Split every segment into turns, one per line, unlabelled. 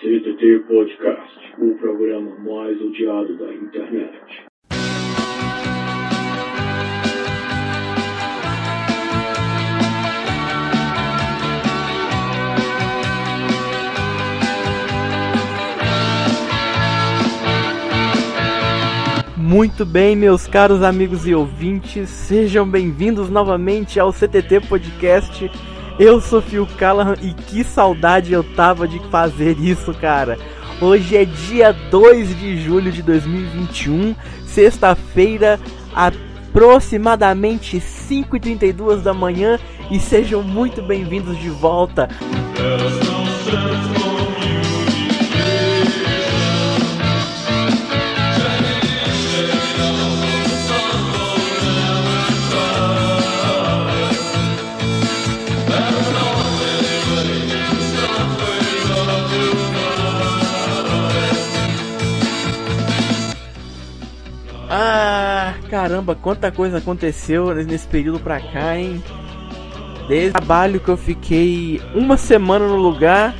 CTT Podcast, o programa mais odiado da internet.
Muito bem, meus caros amigos e ouvintes, sejam bem-vindos novamente ao CTT Podcast. Eu sou Phil Callahan e que saudade eu tava de fazer isso, cara. Hoje é dia 2 de julho de 2021, sexta-feira, aproximadamente 5h32 da manhã, e sejam muito bem-vindos de volta. Caramba, quanta coisa aconteceu nesse período pra cá, hein? Desde o trabalho que eu fiquei uma semana no lugar,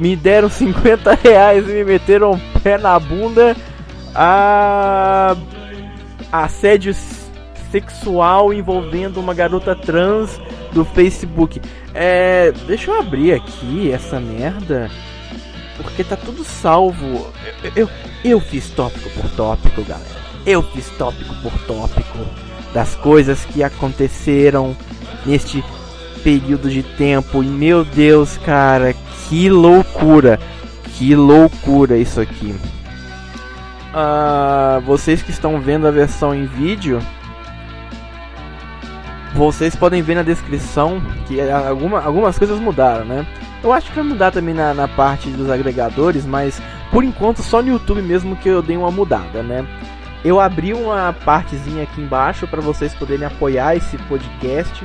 me deram 50 reais e me meteram um pé na bunda. A assédio sexual envolvendo uma garota trans do Facebook. É, deixa eu abrir aqui essa merda. Porque tá tudo salvo. Eu, eu, eu fiz tópico por tópico, galera eu fiz tópico por tópico das coisas que aconteceram neste período de tempo. E meu Deus, cara, que loucura! Que loucura isso aqui. Uh, vocês que estão vendo a versão em vídeo, vocês podem ver na descrição que alguma, algumas coisas mudaram, né? Eu acho que vai mudar também na, na parte dos agregadores, mas por enquanto só no YouTube mesmo que eu dei uma mudada, né? Eu abri uma partezinha aqui embaixo para vocês poderem apoiar esse podcast.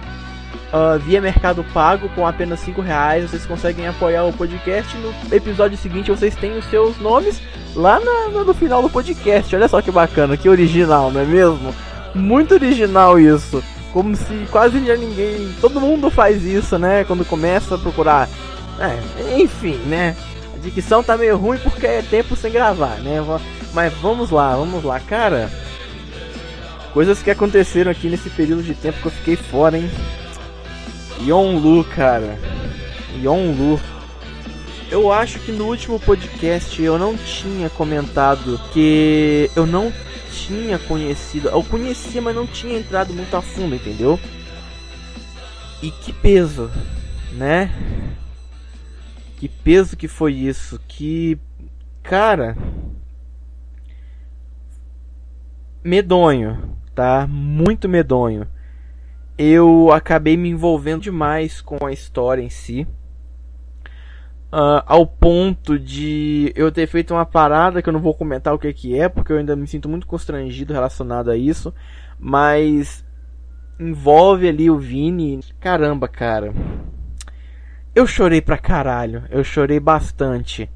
Uh, via Mercado Pago com apenas 5 reais vocês conseguem apoiar o podcast. No episódio seguinte vocês têm os seus nomes lá no, no final do podcast. Olha só que bacana, que original, não é mesmo? Muito original isso. Como se quase já ninguém. Todo mundo faz isso, né? Quando começa a procurar. É, enfim, né? A dicção tá meio ruim porque é tempo sem gravar, né? Mas vamos lá, vamos lá, cara. Coisas que aconteceram aqui nesse período de tempo que eu fiquei fora, hein? Yonlu, cara. Yonlu. Eu acho que no último podcast eu não tinha comentado que eu não tinha conhecido. Eu conhecia, mas não tinha entrado muito a fundo, entendeu? E que peso, né? Que peso que foi isso? Que. Cara medonho, tá? Muito medonho. Eu acabei me envolvendo demais com a história em si. Uh, ao ponto de eu ter feito uma parada que eu não vou comentar o que, que é, porque eu ainda me sinto muito constrangido relacionado a isso. Mas envolve ali o Vini. Caramba, cara. Eu chorei pra caralho. Eu chorei bastante.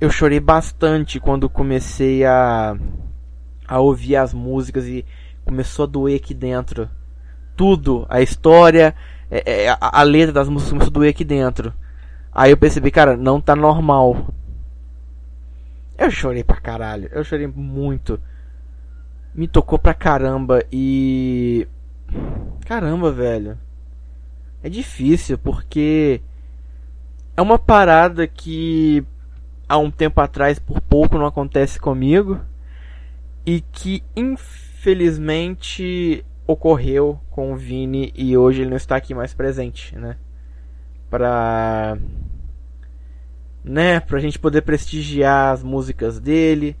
Eu chorei bastante quando comecei a a ouvir as músicas e começou a doer aqui dentro. Tudo, a história, é, é, a, a, letra das músicas começou a doer aqui dentro. Aí eu percebi, cara, não tá normal. Eu chorei pra caralho, eu chorei muito. Me tocou pra caramba e. Caramba, velho. É difícil porque. É uma parada que há um tempo atrás por pouco não acontece comigo e que infelizmente ocorreu com o Vini e hoje ele não está aqui mais presente, né? Pra né, pra gente poder prestigiar as músicas dele,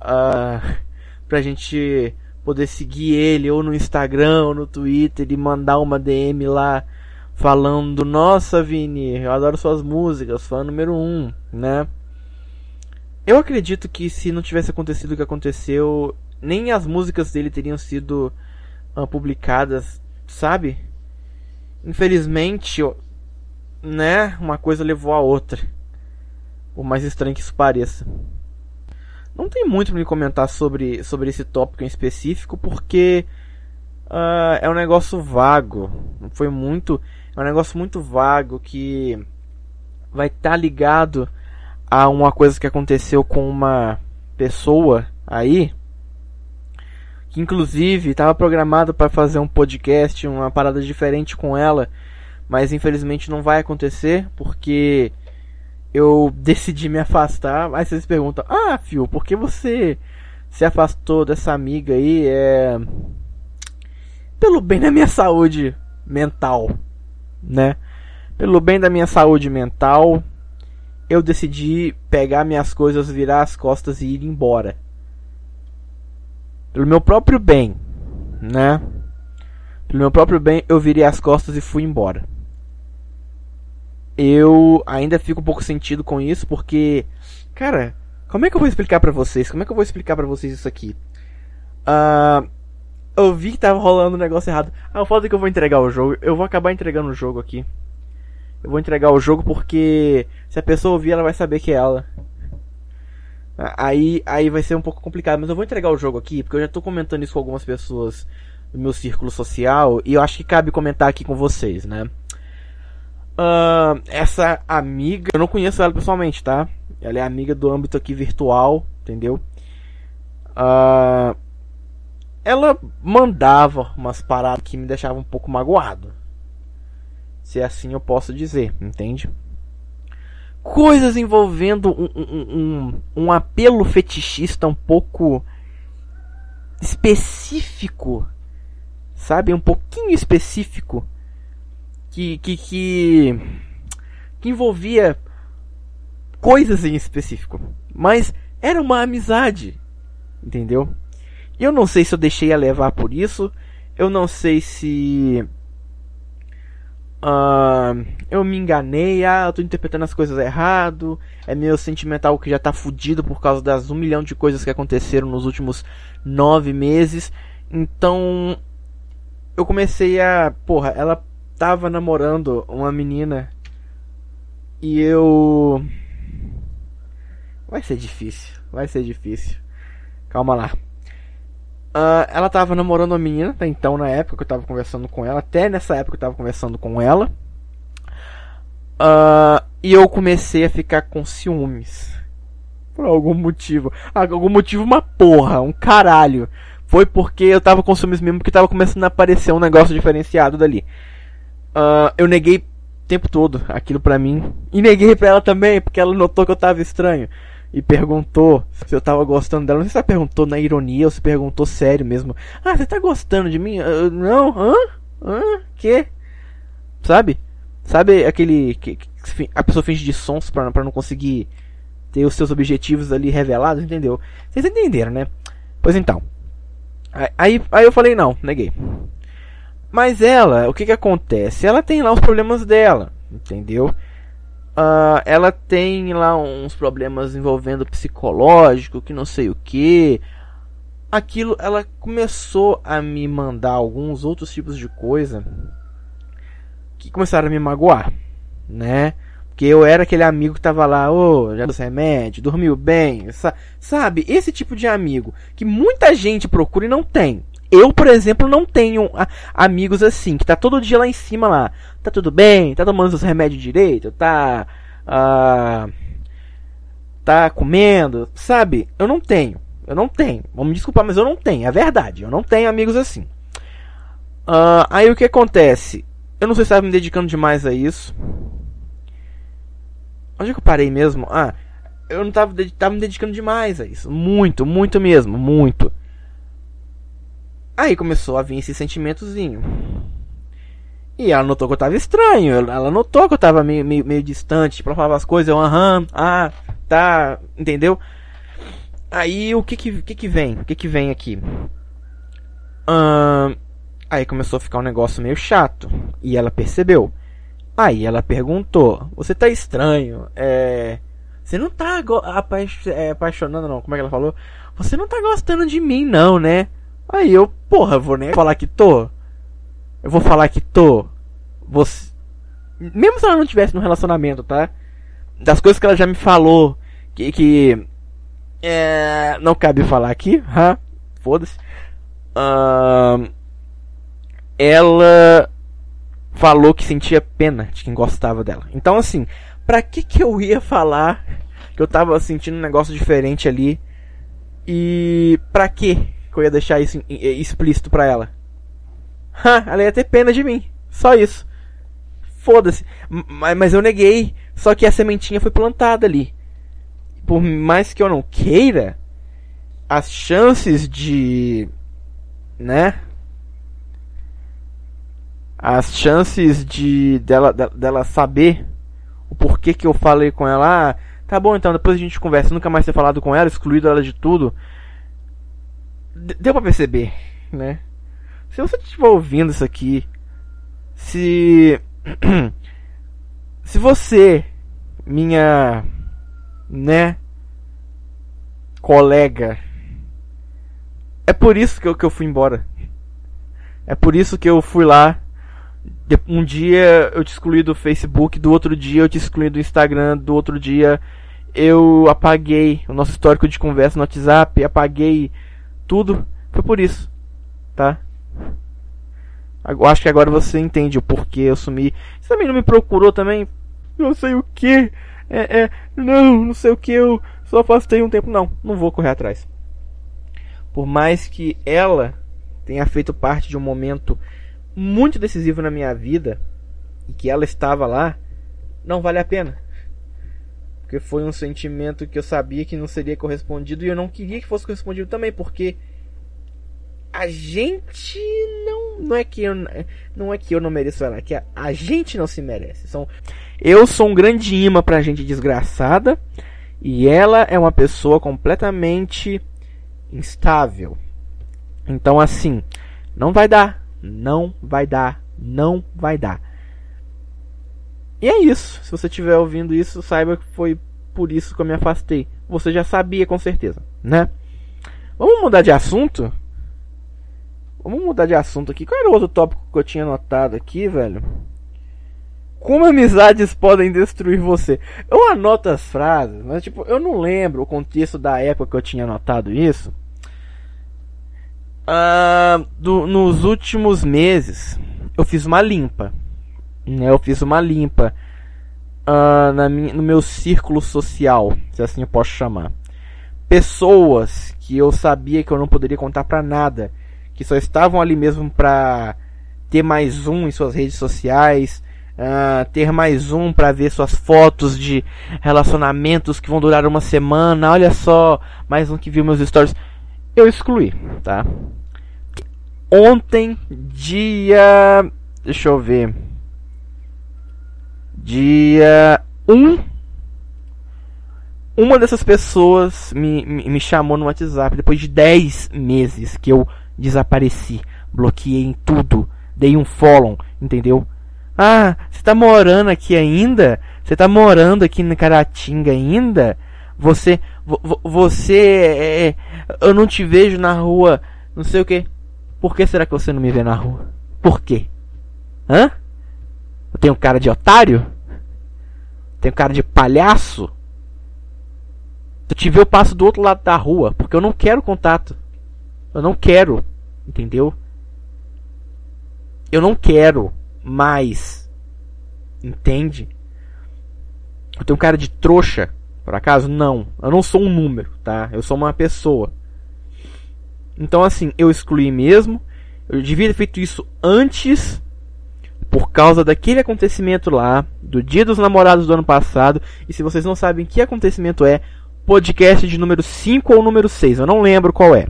uh, pra gente poder seguir ele ou no Instagram ou no Twitter e mandar uma DM lá falando: Nossa, Vini, eu adoro suas músicas, fã número um, né? Eu acredito que se não tivesse acontecido o que aconteceu, nem as músicas dele teriam sido uh, publicadas, sabe? Infelizmente, né, uma coisa levou a outra. O mais estranho que isso pareça. Não tem muito para me comentar sobre, sobre esse tópico em específico, porque uh, é um negócio vago. Foi muito. É um negócio muito vago que vai estar tá ligado a uma coisa que aconteceu com uma pessoa aí, que inclusive estava programado para fazer um podcast, uma parada diferente com ela, mas infelizmente não vai acontecer porque eu decidi me afastar. Aí vocês perguntam: "Ah, Fio, por que você se afastou dessa amiga aí?" É pelo bem da minha saúde mental, né? Pelo bem da minha saúde mental, eu decidi pegar minhas coisas, virar as costas e ir embora. Pelo meu próprio bem, né? Pelo meu próprio bem, eu virei as costas e fui embora. Eu ainda fico um pouco sentido com isso, porque, cara, como é que eu vou explicar para vocês? Como é que eu vou explicar para vocês isso aqui? Uh, eu vi que tava rolando um negócio errado. Ah, o foda é que eu vou entregar o jogo. Eu vou acabar entregando o jogo aqui. Eu vou entregar o jogo porque se a pessoa ouvir, ela vai saber que é ela. Aí, aí vai ser um pouco complicado, mas eu vou entregar o jogo aqui porque eu já tô comentando isso com algumas pessoas do meu círculo social e eu acho que cabe comentar aqui com vocês, né? Uh, essa amiga, eu não conheço ela pessoalmente, tá? Ela é amiga do âmbito aqui virtual, entendeu? Uh, ela mandava umas paradas que me deixavam um pouco magoado. Se assim eu posso dizer, entende? Coisas envolvendo um, um, um, um apelo fetichista um pouco específico, sabe? Um pouquinho específico que, que, que, que envolvia coisas em específico. Mas era uma amizade, entendeu? Eu não sei se eu deixei a levar por isso. Eu não sei se. Uh, eu me enganei, ah, eu tô interpretando as coisas errado, é meu sentimental que já tá fudido por causa das um milhão de coisas que aconteceram nos últimos nove meses. Então, eu comecei a. Porra, ela tava namorando uma menina e eu. Vai ser difícil, vai ser difícil. Calma lá. Uh, ela tava namorando uma menina, então, na época que eu tava conversando com ela. Até nessa época eu tava conversando com ela. Uh, e eu comecei a ficar com ciúmes. Por algum motivo. Ah, algum motivo, uma porra, um caralho. Foi porque eu tava com ciúmes mesmo, porque tava começando a aparecer um negócio diferenciado dali. Uh, eu neguei o tempo todo aquilo pra mim. E neguei pra ela também, porque ela notou que eu tava estranho e perguntou se eu tava gostando dela. Não sei se ela perguntou na ironia ou se perguntou sério mesmo. Ah, você tá gostando de mim? Não? Hã? Hã? Que? Sabe? Sabe aquele. Que, que a pessoa finge de sons pra, pra não conseguir ter os seus objetivos ali revelados, entendeu? Vocês entenderam, né? Pois então. Aí, aí eu falei, não, neguei. Mas ela, o que que acontece? Ela tem lá os problemas dela, entendeu? Uh, ela tem lá uns problemas envolvendo psicológico, que não sei o que. Aquilo, ela começou a me mandar alguns outros tipos de coisa que começaram a me magoar, né? Porque eu era aquele amigo que tava lá, ô, oh, já deu remédio, dormiu bem, sabe? Esse tipo de amigo que muita gente procura e não tem. Eu, por exemplo, não tenho amigos assim, que tá todo dia lá em cima lá. Tá tudo bem, tá tomando os remédios direito, tá. Uh, tá comendo, sabe? Eu não tenho. Eu não tenho. Vamos me desculpar, mas eu não tenho. É verdade. Eu não tenho amigos assim. Uh, aí o que acontece? Eu não sei se estava me dedicando demais a isso. Onde é que eu parei mesmo? Ah, eu não estava tava me dedicando demais a isso. Muito, muito mesmo, muito. Aí começou a vir esse sentimentozinho. E ela notou que eu tava estranho. Ela notou que eu tava meio, meio, meio distante. Pra falar as coisas, eu, aham, ah, tá, entendeu? Aí o que que, que, que vem? O que que vem aqui? aí começou a ficar um negócio meio chato. E ela percebeu. Aí ela perguntou: Você tá estranho? É. Você não tá é, apaixonando, não. Como é que ela falou? Você não tá gostando de mim, não, né? Aí eu, porra, vou nem falar que tô. Eu vou falar que tô. Você. Mesmo se ela não tivesse no relacionamento, tá? Das coisas que ela já me falou. Que. que é, não cabe falar aqui, ha? Foda-se. Uh, ela falou que sentia pena de quem gostava dela. Então, assim, pra que que eu ia falar que eu tava sentindo um negócio diferente ali. E pra quê que eu ia deixar isso explícito pra ela? Ha, ela ia ter pena de mim. Só isso. Foda-se. Mas eu neguei. Só que a sementinha foi plantada ali. Por mais que eu não queira, as chances de. Né? As chances de dela, dela saber o porquê que eu falei com ela. Ah, tá bom, então depois a gente conversa. Nunca mais ter falado com ela, excluído ela de tudo. Deu pra perceber, né? Se você estiver ouvindo isso aqui, se. se você, minha. né? colega. É por isso que eu, que eu fui embora. É por isso que eu fui lá um dia eu te excluí do Facebook, do outro dia eu te excluí do Instagram, do outro dia eu apaguei o nosso histórico de conversa no WhatsApp, apaguei tudo. Foi por isso, tá? Eu acho que agora você entende o porquê eu sumi. Você também não me procurou também? Não sei o que. É, é, não, não sei o que. Eu só afastei um tempo. Não, não vou correr atrás. Por mais que ela tenha feito parte de um momento muito decisivo na minha vida e que ela estava lá, não vale a pena. Porque foi um sentimento que eu sabia que não seria correspondido e eu não queria que fosse correspondido também, porque a gente não não é que eu não é que eu não mereço ela, é que a, a gente não se merece. São eu sou um grande imã pra gente desgraçada e ela é uma pessoa completamente instável. Então assim, não vai dar. Não vai dar. Não vai dar. E é isso. Se você estiver ouvindo isso, saiba que foi por isso que eu me afastei. Você já sabia com certeza, né? Vamos mudar de assunto? Vamos mudar de assunto aqui. Qual era o outro tópico que eu tinha anotado aqui, velho? Como amizades podem destruir você? Eu anoto as frases, mas tipo, eu não lembro o contexto da época que eu tinha anotado isso. Uh, do, nos últimos meses eu fiz uma limpa. Né? Eu fiz uma limpa uh, na minha, no meu círculo social, se assim eu posso chamar. Pessoas que eu sabia que eu não poderia contar para nada, que só estavam ali mesmo para ter mais um em suas redes sociais, uh, ter mais um para ver suas fotos de relacionamentos que vão durar uma semana. Olha só, mais um que viu meus stories. Eu excluí, tá? Ontem, dia. Deixa eu ver. Dia 1. Uma dessas pessoas me, me, me chamou no WhatsApp depois de 10 meses que eu desapareci. Bloqueei em tudo. Dei um follow, entendeu? Ah, você tá morando aqui ainda? Você tá morando aqui na Caratinga ainda? Você. Você. É, é, eu não te vejo na rua. Não sei o que. Por que será que você não me vê na rua? Por quê? Hã? Eu tenho cara de otário? Tenho cara de palhaço? Se eu te ver, eu passo do outro lado da rua, porque eu não quero contato. Eu não quero, entendeu? Eu não quero mais. Entende? Eu tenho cara de trouxa, por acaso? Não. Eu não sou um número, tá? Eu sou uma pessoa. Então, assim, eu excluí mesmo. Eu devia ter feito isso antes, por causa daquele acontecimento lá, do Dia dos Namorados do ano passado. E se vocês não sabem que acontecimento é, podcast de número 5 ou número 6, eu não lembro qual é.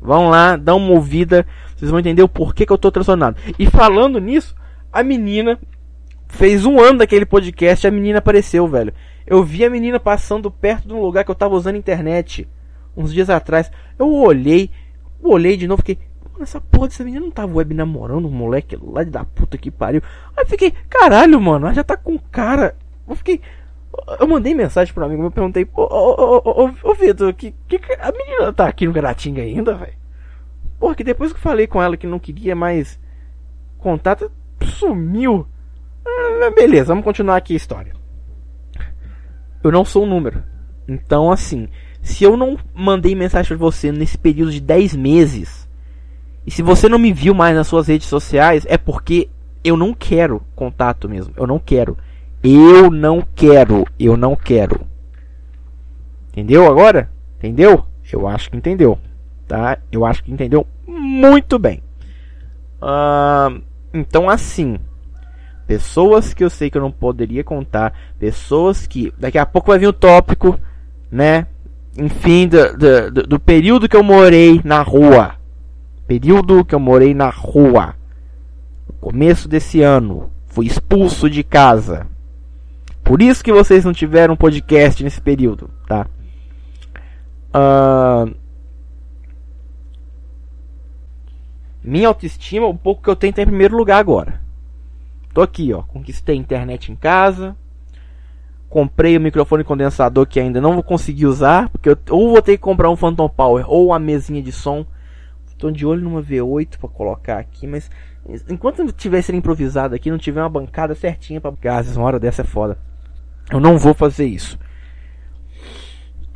Vão lá, dá uma ouvida, vocês vão entender o porquê que eu tô transtornado. E falando nisso, a menina fez um ano daquele podcast, a menina apareceu, velho. Eu vi a menina passando perto de um lugar que eu tava usando internet uns dias atrás. Eu olhei, olhei de novo, fiquei, essa porra dessa menina não tava web namorando um moleque lá da puta que pariu. Aí fiquei, caralho, mano, ela já tá com cara. Eu fiquei. Eu mandei mensagem pro amigo, eu perguntei, ô, ô, ô, ô, Vitor, que, que, a menina tá aqui no Garatinga ainda, velho? Porra, que depois que eu falei com ela que não queria mais contato, sumiu. Ah, beleza, vamos continuar aqui a história. Eu não sou um número. Então, assim, se eu não mandei mensagem para você nesse período de 10 meses, e se você não me viu mais nas suas redes sociais, é porque eu não quero contato mesmo. Eu não quero. Eu não quero. Eu não quero. Entendeu agora? Entendeu? Eu acho que entendeu. Tá? Eu acho que entendeu muito bem. Uh, então, assim. Pessoas que eu sei que eu não poderia contar. Pessoas que. Daqui a pouco vai vir o tópico, né? Enfim, do, do, do período que eu morei na rua. Período que eu morei na rua. Começo desse ano. Fui expulso de casa. Por isso que vocês não tiveram podcast nesse período, tá? Uh, minha autoestima, o pouco que eu tenho, tá em primeiro lugar agora. Tô aqui, ó. Conquistei internet em casa. Comprei o microfone condensador que ainda não vou conseguir usar. Porque eu ou vou ter que comprar um Phantom Power ou uma mesinha de som. Tô de olho numa V8 para colocar aqui, mas enquanto tiver sendo improvisado aqui, não tiver uma bancada certinha para gases, uma hora dessa é foda. Eu não vou fazer isso.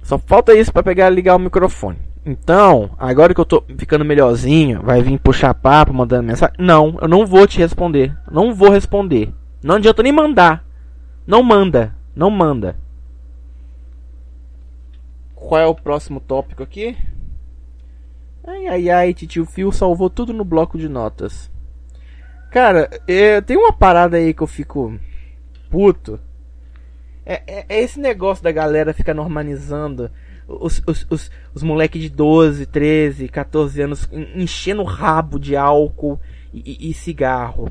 Só falta isso para pegar e ligar o microfone. Então, agora que eu tô ficando melhorzinho, vai vir puxar papo, mandando mensagem. Não, eu não vou te responder. Não vou responder. Não adianta nem mandar. Não manda. Não manda. Qual é o próximo tópico aqui? Ai ai ai, tio Phil salvou tudo no bloco de notas. Cara, é, tem uma parada aí que eu fico puto. É, é, é esse negócio da galera ficar normalizando os, os, os, os moleques de 12, 13, 14 anos enchendo o rabo de álcool e, e, e cigarro.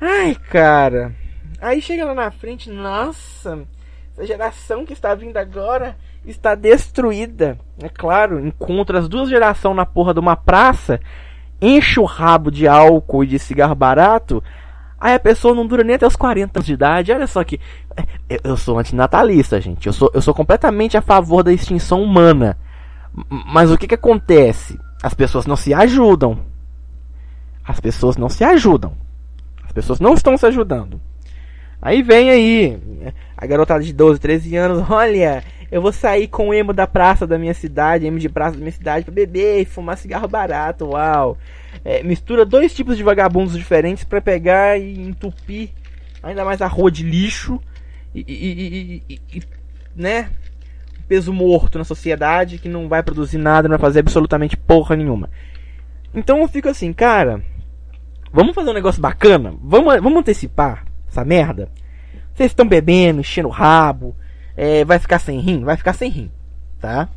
Ai, cara. Aí chega lá na frente, nossa, essa geração que está vindo agora está destruída. É claro, encontra as duas gerações na porra de uma praça, enche o rabo de álcool e de cigarro barato, Aí a pessoa não dura nem até os 40 anos de idade. Olha só que. É, eu sou antinatalista, gente. Eu sou, eu sou completamente a favor da extinção humana. Mas o que, que acontece? As pessoas não se ajudam. As pessoas não se ajudam. As pessoas não estão se ajudando. Aí vem aí a garotada de 12, 13 anos. Olha, eu vou sair com o emo da praça da minha cidade, emo de praça da minha cidade, pra beber e fumar cigarro barato. Uau! é, mistura dois tipos de vagabundos diferentes para pegar e entupir ainda mais a rua de lixo e, e, e, e né? peso morto na sociedade que não vai produzir nada, não vai fazer absolutamente porra nenhuma. Então eu fico assim, cara, vamos fazer um negócio bacana? Vamos, vamos antecipar essa merda? Vocês estão bebendo, enchendo o rabo, é, vai ficar sem rim? Vai ficar sem rim, tá?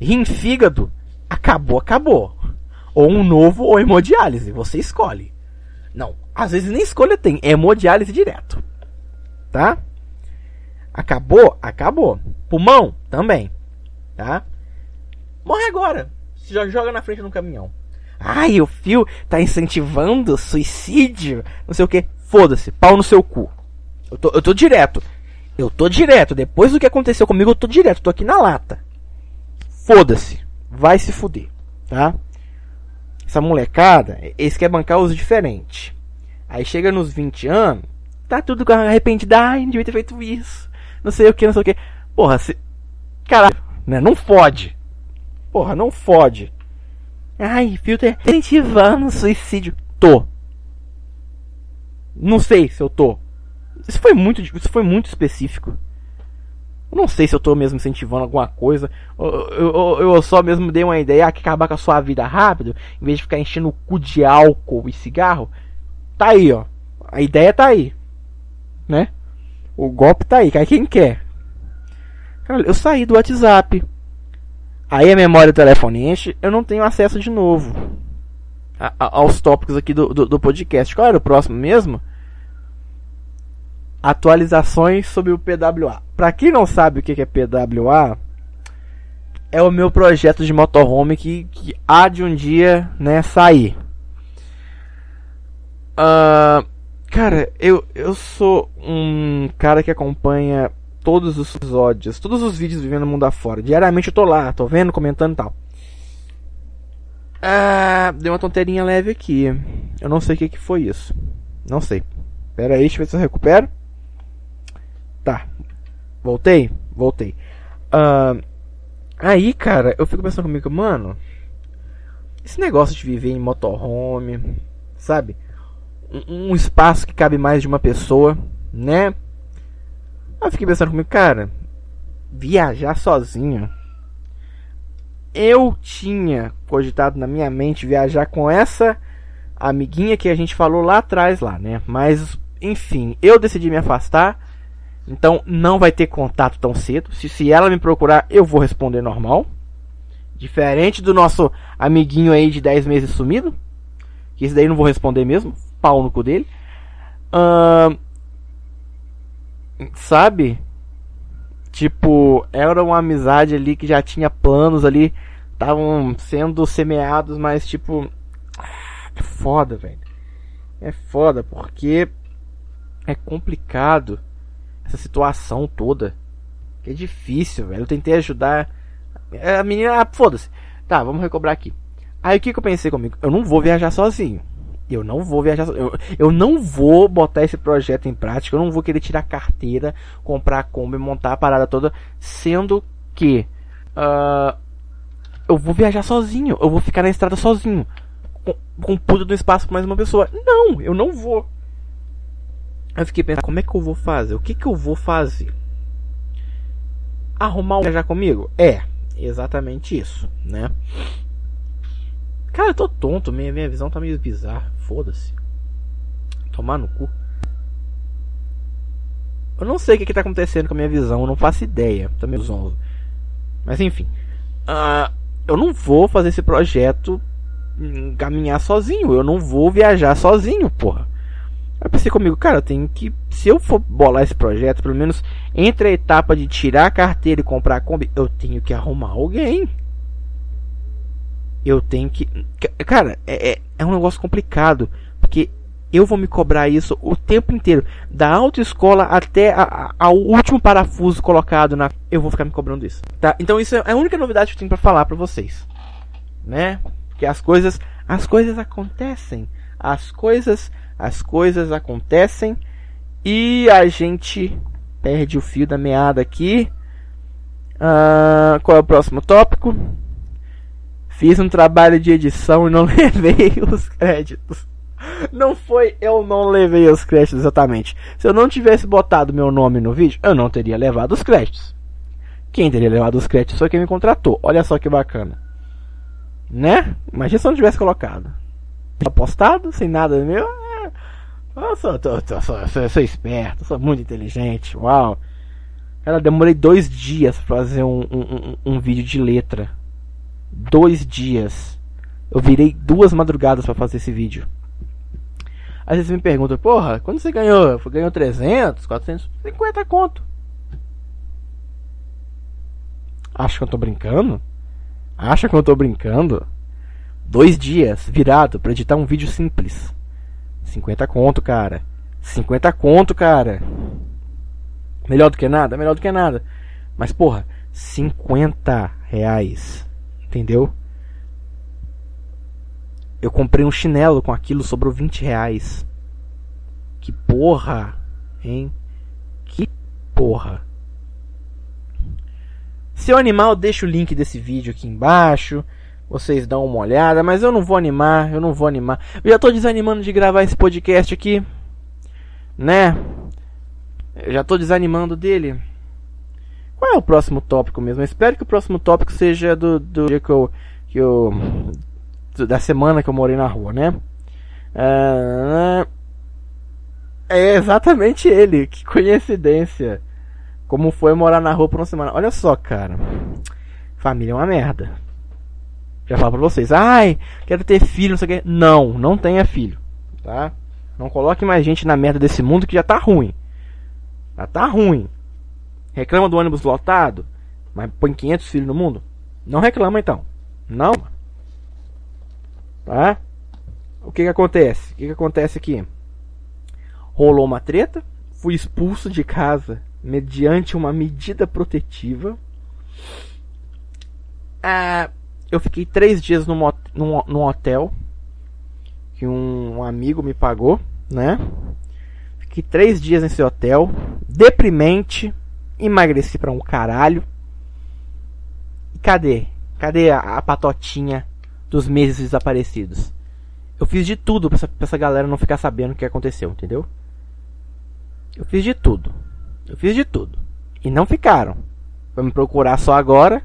Rim fígado, acabou, acabou. Ou um novo ou hemodiálise. Você escolhe. Não, às vezes nem escolha tem. Hemodiálise direto. Tá? Acabou? Acabou. Pulmão? Também. Tá? Morre agora. Já joga na frente de um caminhão. Ai, o fio tá incentivando suicídio. Não sei o que. Foda-se. Pau no seu cu. Eu tô, eu tô direto. Eu tô direto. Depois do que aconteceu comigo, eu tô direto. tô aqui na lata. Foda-se. Vai se fuder. Tá? essa molecada, eles querem bancar os diferentes. Aí chega nos 20 anos, tá tudo arrependido, ai, não devia ter feito isso. Não sei o que, não sei o que. Porra, se. Caralho, né? Não fode. Porra, não fode. Ai, filter incentivando o suicídio. Tô. Não sei se eu tô. Isso foi muito, isso foi muito específico. Não sei se eu tô mesmo incentivando alguma coisa. Eu, eu, eu só mesmo dei uma ideia que acabar com a sua vida rápido, em vez de ficar enchendo o cu de álcool e cigarro. Tá aí, ó. A ideia tá aí. Né? O golpe tá aí, cai quem quer. Cara, eu saí do WhatsApp. Aí a memória do telefone enche, eu não tenho acesso de novo a, aos tópicos aqui do, do, do podcast. Qual era o próximo mesmo? atualizações sobre o PWA. Para quem não sabe o que é PWA, é o meu projeto de motorhome que, que há de um dia né, sair. Uh, cara, eu, eu sou um cara que acompanha todos os episódios, todos os vídeos vivendo o mundo afora. Diariamente eu tô lá, tô vendo, comentando e tal. Ah, deu uma tonteirinha leve aqui. Eu não sei o que, que foi isso. Não sei. Pera aí, deixa eu ver se eu recupero. Tá. Voltei? Voltei. Uh, aí, cara, eu fico pensando comigo, mano. Esse negócio de viver em motorhome, sabe? Um, um espaço que cabe mais de uma pessoa, né? Aí eu fiquei pensando comigo, cara. viajar sozinho. Eu tinha cogitado na minha mente viajar com essa amiguinha que a gente falou lá atrás lá, né? Mas enfim, eu decidi me afastar. Então não vai ter contato tão cedo. Se, se ela me procurar, eu vou responder normal. Diferente do nosso amiguinho aí de 10 meses sumido. Que esse daí não vou responder mesmo. Pau no cu dele. Uh, sabe? Tipo, era uma amizade ali que já tinha planos ali. Estavam sendo semeados, mas tipo. É foda, velho. É foda, porque é complicado essa situação toda. Que é difícil, velho. Eu tentei ajudar. A menina, ah, foda-se. Tá, vamos recobrar aqui. Aí o que, que eu pensei comigo? Eu não vou viajar sozinho. Eu não vou viajar eu, eu não vou botar esse projeto em prática. Eu não vou querer tirar carteira, comprar a Kombi, montar a parada toda. Sendo que uh, eu vou viajar sozinho. Eu vou ficar na estrada sozinho. Com, com puta do espaço para mais uma pessoa. Não, eu não vou. Eu fiquei pensando, como é que eu vou fazer? O que que eu vou fazer? Arrumar um viajar comigo? É, exatamente isso, né? Cara, eu tô tonto, minha, minha visão tá meio bizarra. Foda-se. Tomar no cu. Eu não sei o que, que tá acontecendo com a minha visão, eu não faço ideia. Tá meio zonzo. Mas enfim. Uh, eu não vou fazer esse projeto caminhar sozinho. Eu não vou viajar sozinho, porra. Eu pensei comigo, cara, eu tenho que. Se eu for bolar esse projeto, pelo menos entre a etapa de tirar a carteira e comprar a Kombi, eu tenho que arrumar alguém. Eu tenho que. Cara, é, é, é um negócio complicado. Porque eu vou me cobrar isso o tempo inteiro. Da autoescola até a, a, ao último parafuso colocado na. Eu vou ficar me cobrando isso. Tá? Então isso é a única novidade que eu tenho para falar para vocês. Né? Que as coisas. As coisas acontecem. As coisas as coisas acontecem e a gente perde o fio da meada aqui. Uh, qual é o próximo tópico? Fiz um trabalho de edição e não levei os créditos. Não foi, eu não levei os créditos exatamente. Se eu não tivesse botado meu nome no vídeo, eu não teria levado os créditos. Quem teria levado os créditos foi quem me contratou. Olha só que bacana. Né? Imagina se eu não tivesse colocado. Apostado, sem nada meu, eu sou, tô, tô, sou, sou, sou, esperto, sou muito inteligente, uau. Ela demorei dois dias pra fazer um, um, um, vídeo de letra. Dois dias. Eu virei duas madrugadas para fazer esse vídeo. Às vezes me perguntam, porra, quando você ganhou? Ganhou 300, 450 conto. Acha que eu tô brincando? Acha que eu tô brincando? Dois dias virado para editar um vídeo simples. 50 conto, cara. 50 conto, cara. Melhor do que nada? Melhor do que nada. Mas, porra, 50 reais. Entendeu? Eu comprei um chinelo com aquilo, sobrou 20 reais. Que porra, hein? Que porra. Seu animal, deixa o link desse vídeo aqui embaixo vocês dão uma olhada, mas eu não vou animar, eu não vou animar. Eu já tô desanimando de gravar esse podcast aqui, né? Eu já tô desanimando dele. Qual é o próximo tópico mesmo? Eu espero que o próximo tópico seja do, do dia que eu, que eu. da semana que eu morei na rua, né? Uh, é exatamente ele, que coincidência. Como foi morar na rua por uma semana. Olha só, cara. Família é uma merda. Já falo pra vocês, ai, quero ter filho, não sei o que. Não, não tenha filho, tá? Não coloque mais gente na merda desse mundo que já tá ruim. Já tá ruim. Reclama do ônibus lotado, mas põe 500 filhos no mundo? Não reclama então. Não. Tá? O que que acontece? O que que acontece aqui? Rolou uma treta, fui expulso de casa mediante uma medida protetiva. Ah, eu fiquei três dias num, num, num hotel que um, um amigo me pagou, né? Fiquei três dias nesse hotel, deprimente, emagreci para um caralho. E cadê? Cadê a, a, patotinha dos meses desaparecidos? Eu fiz de tudo pra essa, pra essa galera não ficar sabendo o que aconteceu, entendeu? Eu fiz de tudo. Eu fiz de tudo. E não ficaram. pra me procurar só agora,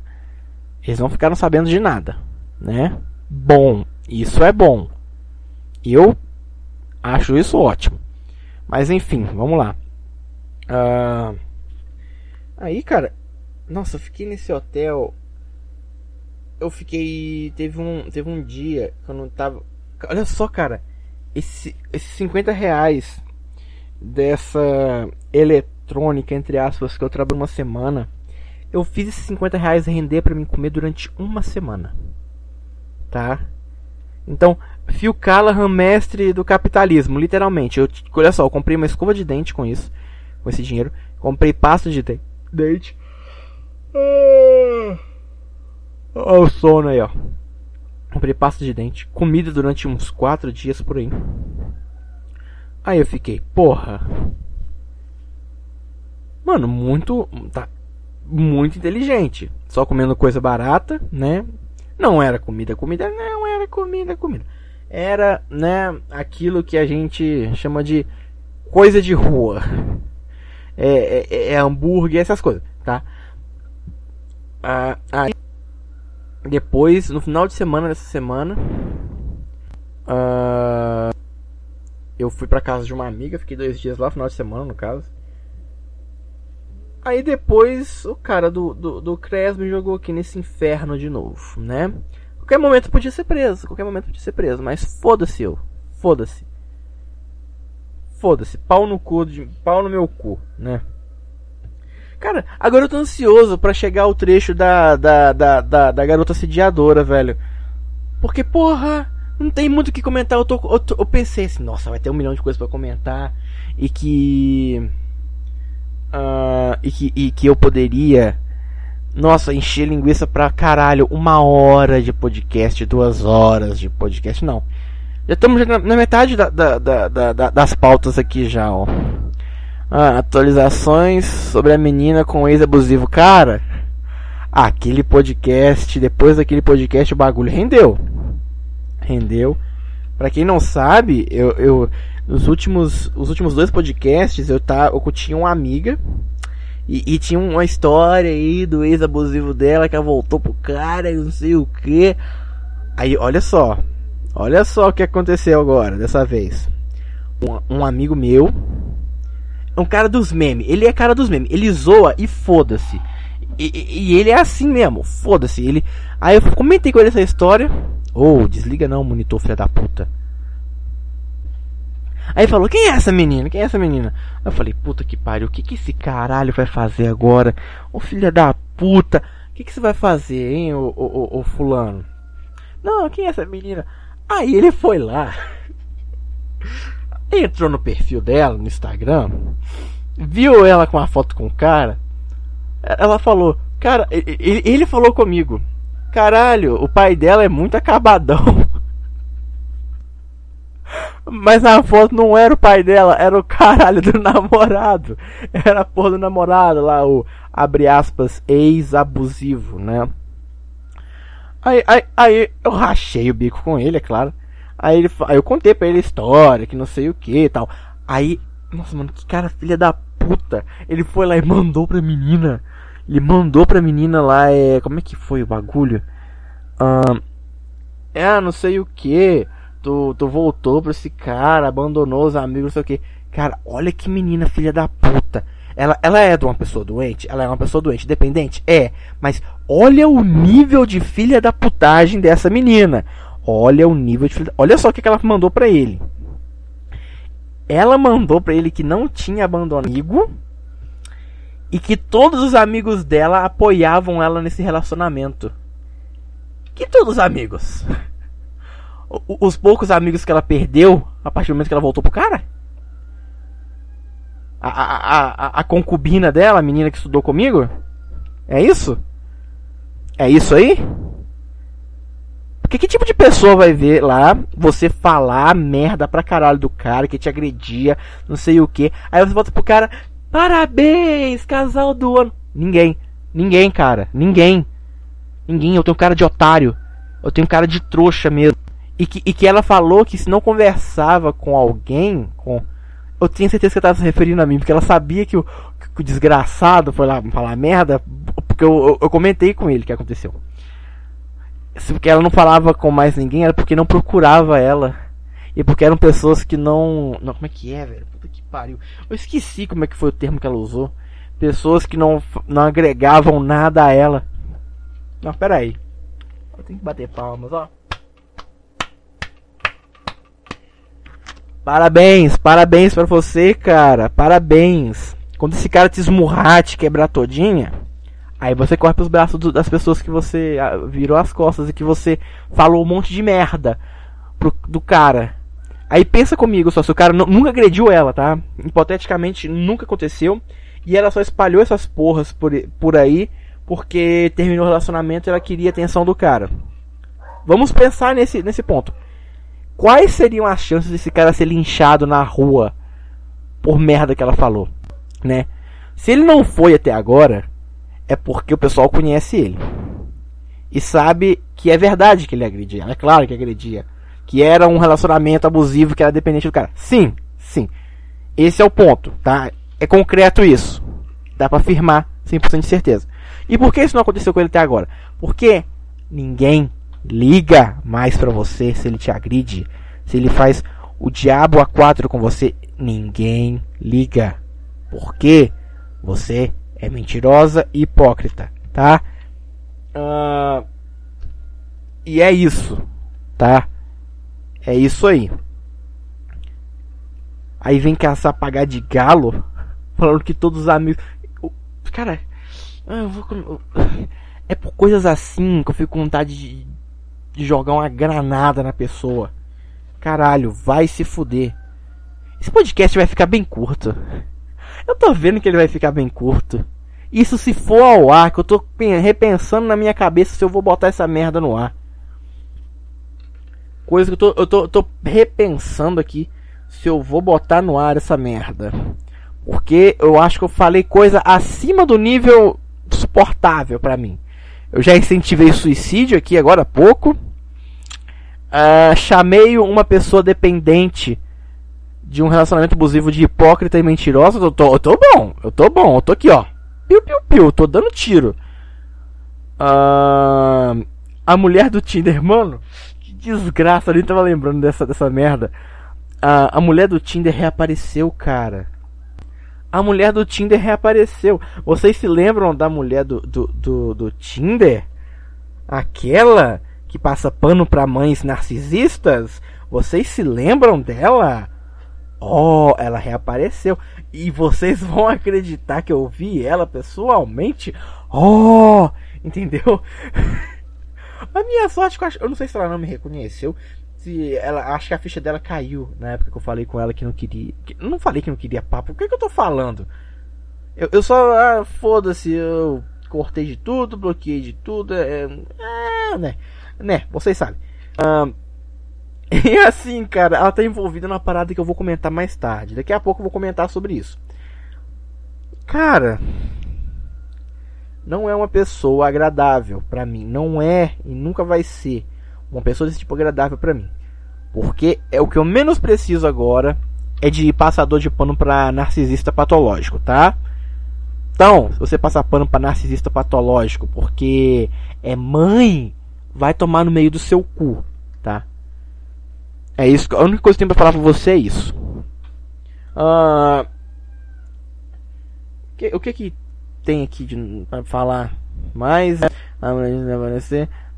eles não ficaram sabendo de nada, né? Bom, isso é bom. Eu acho isso ótimo. Mas enfim, vamos lá. Uh, aí, cara, nossa, eu fiquei nesse hotel. Eu fiquei. Teve um, teve um dia que eu não tava. Olha só, cara. Esse, esses 50 reais dessa eletrônica, entre aspas, que eu trabalho uma semana. Eu fiz esses 50 reais render para mim comer durante uma semana. Tá? Então, Phil Callahan, mestre do capitalismo, literalmente. Eu, olha só, eu comprei uma escova de dente com isso, com esse dinheiro. Comprei pasta de dente. Olha o sono aí, ó. Comprei pasta de dente, comida durante uns 4 dias por aí. Aí eu fiquei, porra. Mano, muito. Tá muito inteligente. Só comendo coisa barata, né? Não era comida, comida, não era comida, comida. Era, né, aquilo que a gente chama de coisa de rua. É, é, é hambúrguer, essas coisas, tá? Ah, aí, depois, no final de semana dessa semana, ah, eu fui pra casa de uma amiga, fiquei dois dias lá, final de semana, no caso. Aí depois o cara do, do, do CRES me jogou aqui nesse inferno de novo, né? Qualquer momento podia ser preso, qualquer momento podia ser preso, mas foda-se eu. Foda-se. Foda-se, pau no cu, de, pau no meu cu, né? Cara, agora eu tô ansioso para chegar ao trecho da, da, da, da, da garota sediadora, velho. Porque, porra, não tem muito o que comentar. Eu, tô, eu, tô, eu pensei assim, nossa, vai ter um milhão de coisas para comentar. E que Uh, e, que, e que eu poderia, nossa, encher linguiça pra caralho. Uma hora de podcast, duas horas de podcast, não. Já estamos na, metade da, da, da, das pautas aqui já, ó. Ah, atualizações sobre a menina com ex-abusivo. Cara, aquele podcast, depois daquele podcast, o bagulho rendeu. Rendeu. Pra quem não sabe, eu, eu, nos últimos, os últimos dois podcasts eu, tá, eu tinha uma amiga e, e tinha uma história aí do ex-abusivo dela que ela voltou pro cara e não sei o que. Aí, olha só. Olha só o que aconteceu agora, dessa vez. Um, um amigo meu. É um cara dos memes. Ele é cara dos memes. Ele zoa e foda-se. E, e, e, ele é assim mesmo. Foda-se. Ele. Aí eu comentei com ele essa história. Ô, oh, desliga não, monitor, filha da puta. Aí falou, quem é essa menina? Quem é essa menina? Eu falei, puta que pariu, o que, que esse caralho vai fazer agora? Ô filha da puta, o que, que você vai fazer, hein, ô, ô, ô, fulano? Não, quem é essa menina? Aí ele foi lá, entrou no perfil dela no Instagram, viu ela com a foto com o cara, ela falou, cara, ele falou comigo, caralho, o pai dela é muito acabadão. Mas na foto não era o pai dela, era o caralho do namorado. Era a porra do namorado lá, o abre aspas, ex-abusivo, né? Aí, aí, aí eu rachei o bico com ele, é claro. Aí, ele, aí eu contei pra ele a história, que não sei o que e tal. Aí, nossa, mano, que cara filha da puta. Ele foi lá e mandou pra menina. Ele mandou pra menina lá, é. Como é que foi o bagulho? Ah, é, não sei o que tu, tu voltou pra esse cara, abandonou os amigos, não sei o que. Cara, olha que menina filha da puta. Ela, ela é de uma pessoa doente? Ela é uma pessoa doente, dependente? É. Mas olha o nível de filha da putagem dessa menina. Olha o nível de filha... Olha só o que ela mandou pra ele. Ela mandou pra ele que não tinha abandonado amigo e que todos os amigos dela apoiavam ela nesse relacionamento. Que todos os amigos? os poucos amigos que ela perdeu a partir do momento que ela voltou pro cara? A, a, a, concubina dela, a menina que estudou comigo? É isso? É isso aí? Porque que tipo de pessoa vai ver lá você falar merda pra caralho do cara que te agredia, não sei o que. Aí você volta pro cara, parabéns, casal do ano. Ninguém. Ninguém, cara. Ninguém. Ninguém. Eu tenho cara de otário. Eu tenho cara de trouxa mesmo. E que, e que ela falou que se não conversava com alguém, com. Eu tinha certeza que ela estava se referindo a mim, porque ela sabia que o, que o desgraçado foi lá falar merda, porque eu, eu, eu comentei com ele o que aconteceu. Porque ela não falava com mais ninguém, era porque não procurava ela. E porque eram pessoas que não. Não, como é que é, velho? Puta que pariu. Eu esqueci como é que foi o termo que ela usou. Pessoas que não, não agregavam nada a ela. Não, pera aí. Eu tenho que bater palmas, ó. Parabéns, parabéns pra você, cara. Parabéns. Quando esse cara te esmurrar, te quebrar todinha, aí você corre pros braços do, das pessoas que você ah, virou as costas e que você falou um monte de merda pro, do cara. Aí pensa comigo só, se o cara nunca agrediu ela, tá? Hipoteticamente nunca aconteceu. E ela só espalhou essas porras por, por aí porque terminou o relacionamento e ela queria a atenção do cara. Vamos pensar nesse, nesse ponto. Quais seriam as chances desse cara ser linchado na rua por merda que ela falou? né? Se ele não foi até agora, é porque o pessoal conhece ele. E sabe que é verdade que ele agredia. É claro que agredia. Que era um relacionamento abusivo, que era dependente do cara. Sim, sim. Esse é o ponto, tá? É concreto isso. Dá para afirmar 100% de certeza. E por que isso não aconteceu com ele até agora? Porque ninguém liga mais para você se ele te agride, se ele faz o diabo a quatro com você, ninguém liga. Porque você é mentirosa e hipócrita, tá? Uh, e é isso, tá? É isso aí. Aí vem caçar pagar de galo, falando que todos os amigos. Cara, eu vou. É por coisas assim que eu fico com vontade de, de jogar uma granada na pessoa. Caralho, vai se fuder. Esse podcast vai ficar bem curto. Eu tô vendo que ele vai ficar bem curto. Isso se for ao ar, que eu tô repensando na minha cabeça se eu vou botar essa merda no ar. Coisa que eu tô, eu tô, tô repensando aqui se eu vou botar no ar essa merda. Porque eu acho que eu falei coisa acima do nível suportável para mim. Eu já incentivei suicídio aqui agora há pouco. Uh, chamei uma pessoa dependente de um relacionamento abusivo de hipócrita e mentirosa, eu tô, eu tô bom, eu tô bom, eu tô aqui, ó. Piu, piu, piu, tô dando tiro. Uh, a mulher do Tinder, mano, que desgraça, eu nem tava lembrando dessa, dessa merda. Uh, a mulher do Tinder reapareceu, cara. A mulher do Tinder reapareceu. Vocês se lembram da mulher do, do, do, do Tinder? Aquela que passa pano pra mães narcisistas? Vocês se lembram dela? Oh, ela reapareceu. E vocês vão acreditar que eu vi ela pessoalmente? Oh, entendeu? a minha sorte, eu não sei se ela não me reconheceu. Se ela, acho que a ficha dela caiu na época que eu falei com ela que não queria. Que, não falei que não queria papo. O que, que eu tô falando? Eu, eu só. Ah, Foda-se, eu cortei de tudo, bloqueei de tudo. É, é, né? Né, vocês sabem. Um, E assim, cara, ela tá envolvida numa parada que eu vou comentar mais tarde. Daqui a pouco eu vou comentar sobre isso. Cara, não é uma pessoa agradável para mim. Não é e nunca vai ser uma pessoa desse tipo agradável para mim. Porque é o que eu menos preciso agora é de passador de pano para narcisista patológico, tá? Então, se você passar pano para narcisista patológico porque é mãe, vai tomar no meio do seu cu, tá? É isso. A única coisa que eu tenho pra falar pra você é isso. Uh, que, o que que tem aqui de, pra falar mais?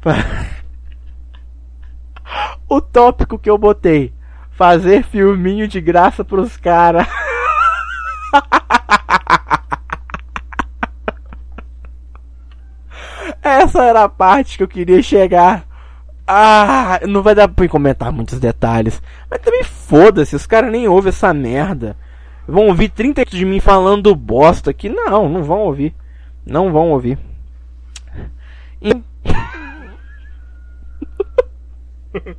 o tópico que eu botei. Fazer filminho de graça pros caras. Essa era a parte que eu queria chegar. Ah, não vai dar pra comentar muitos detalhes. Mas também foda-se, os caras nem ouvem essa merda. Vão ouvir 30 de mim falando bosta aqui. Não, não vão ouvir. Não vão ouvir. E...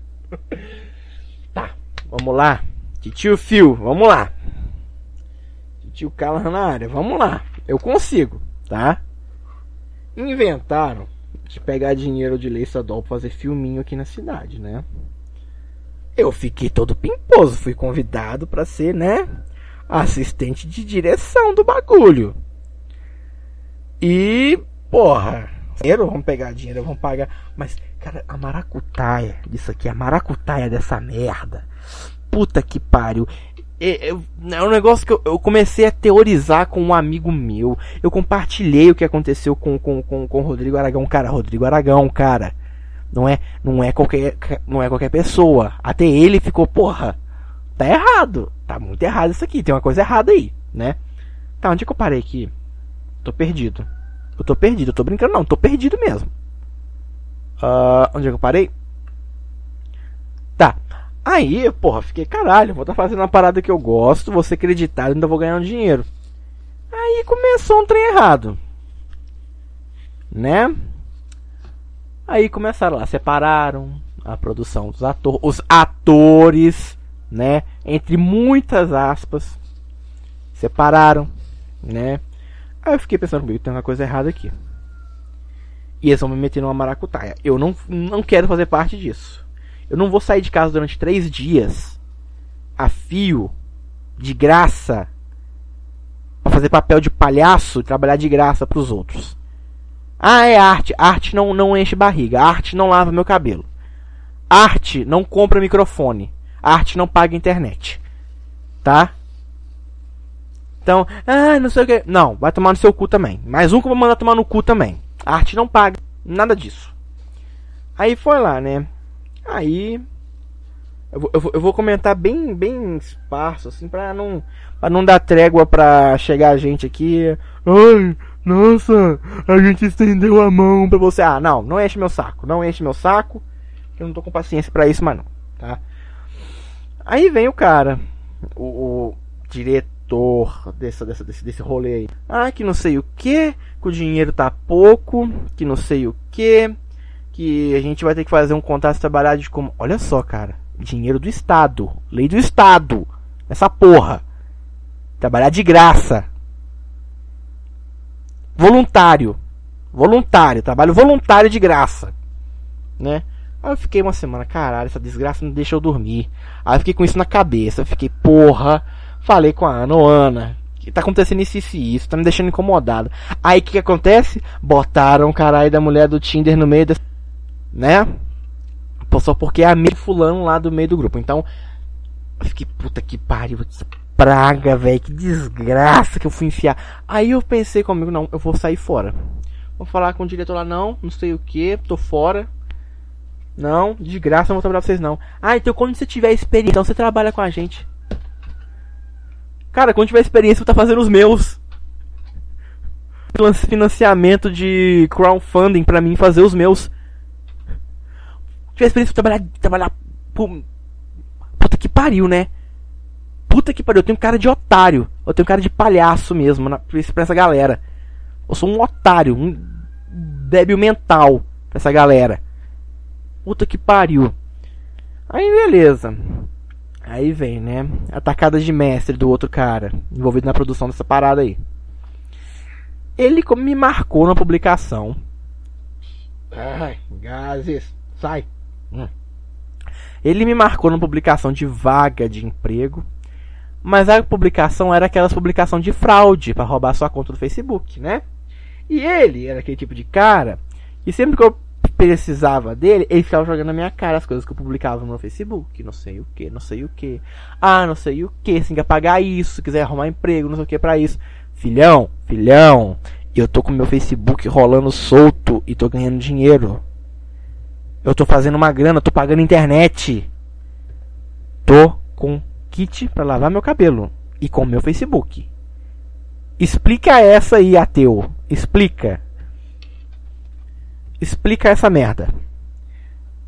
tá, vamos lá. Titio Fio, vamos lá. Titio Cala na área, vamos lá. Eu consigo, tá? Inventaram de pegar dinheiro de Lei Estadual pra fazer filminho aqui na cidade, né? Eu fiquei todo pimposo, fui convidado para ser, né? Assistente de direção do bagulho. E, porra, dinheiro, vamos pegar dinheiro, vamos pagar. Mas, cara, a maracutaia disso aqui, a maracutaia dessa merda. Puta que pariu. É, um negócio que eu, eu, comecei a teorizar com um amigo meu. Eu compartilhei o que aconteceu com, com, com, com o Rodrigo Aragão. Cara, Rodrigo Aragão, cara. Não é, não é qualquer, não é qualquer pessoa. Até ele ficou, porra, tá errado. Tá muito errado isso aqui. Tem uma coisa errada aí, né? Tá, onde é que eu parei aqui? Tô perdido. Eu tô perdido, eu tô brincando não, tô perdido mesmo. Uh, onde é que eu parei? Tá. Aí, porra, fiquei, caralho, vou estar tá fazendo uma parada que eu gosto, vou ser acreditado, ainda vou ganhar um dinheiro. Aí começou um trem errado. Né? Aí começaram lá, separaram a produção dos atores, os atores, né? Entre muitas aspas, separaram, né? Aí eu fiquei pensando comigo, tem uma coisa errada aqui. E eles vão me meter numa maracutaia. Eu não, não quero fazer parte disso. Eu não vou sair de casa durante três dias a fio, de graça, para fazer papel de palhaço e trabalhar de graça para os outros. Ah, é arte. Arte não, não enche barriga. Arte não lava meu cabelo. Arte não compra microfone. Arte não paga internet. Tá? Então, ah, não sei o que. Não, vai tomar no seu cu também. Mais um que eu vou mandar tomar no cu também. arte não paga. Nada disso. Aí foi lá, né? Aí. Eu vou, eu eu vou comentar bem, bem esparso, assim, pra não, pra não dar trégua pra chegar a gente aqui. Ai, nossa, a gente estendeu a mão pra você. Ah, não, não enche meu saco. Não enche meu saco. Eu não tô com paciência para isso, mas não, tá? Aí vem o cara, o, o diretor dessa, dessa, desse, desse rolê aí. Ah, que não sei o que, que o dinheiro tá pouco, que não sei o que, que a gente vai ter que fazer um contrato trabalhar de como. Olha só, cara. Dinheiro do Estado. Lei do Estado. Essa porra. Trabalhar de graça. Voluntário. Voluntário. Trabalho voluntário de graça. Né? Aí eu fiquei uma semana, caralho, essa desgraça não deixa eu dormir. Aí eu fiquei com isso na cabeça. Eu fiquei, porra. Falei com a Ana, Ana, que tá acontecendo isso, isso e isso, tá me deixando incomodado. Aí o que, que acontece? Botaram o caralho da mulher do Tinder no meio da. Né? Só porque é amigo fulano lá do meio do grupo. Então, eu puta que pariu, que praga, velho, que desgraça que eu fui enfiar. Aí eu pensei comigo, não, eu vou sair fora. Vou falar com o diretor lá, não, não sei o que, tô fora. Não, de graça não vou trabalhar pra vocês não. Ah, então quando você tiver experiência, então você trabalha com a gente. Cara, quando tiver experiência, eu vou tá fazendo os meus. Financiamento de crowdfunding pra mim fazer os meus. Tiver experiência pra trabalhar. trabalhar Puta que pariu, né? Puta que pariu, eu tenho cara de otário. Eu tenho cara de palhaço mesmo na, pra essa galera. Eu sou um otário, um débil mental pra essa galera. Puta que pariu. Aí beleza. Aí vem, né? Atacada de mestre do outro cara, envolvido na produção dessa parada aí. Ele me marcou na publicação. Ai, gases, sai. Hum. Ele me marcou na publicação de vaga de emprego. Mas a publicação era aquelas publicação de fraude para roubar sua conta do Facebook, né? E ele era aquele tipo de cara que sempre que eu precisava dele, ele ficava jogando na minha cara as coisas que eu publicava no meu Facebook, não sei o que, não sei o que. Ah, não sei o que, se quer pagar isso, se quiser arrumar emprego, não sei o que para isso. Filhão, filhão, eu tô com meu Facebook rolando solto e tô ganhando dinheiro. Eu tô fazendo uma grana, tô pagando internet. Tô com kit para lavar meu cabelo e com meu Facebook. Explica essa aí, ateu. Explica explica essa merda.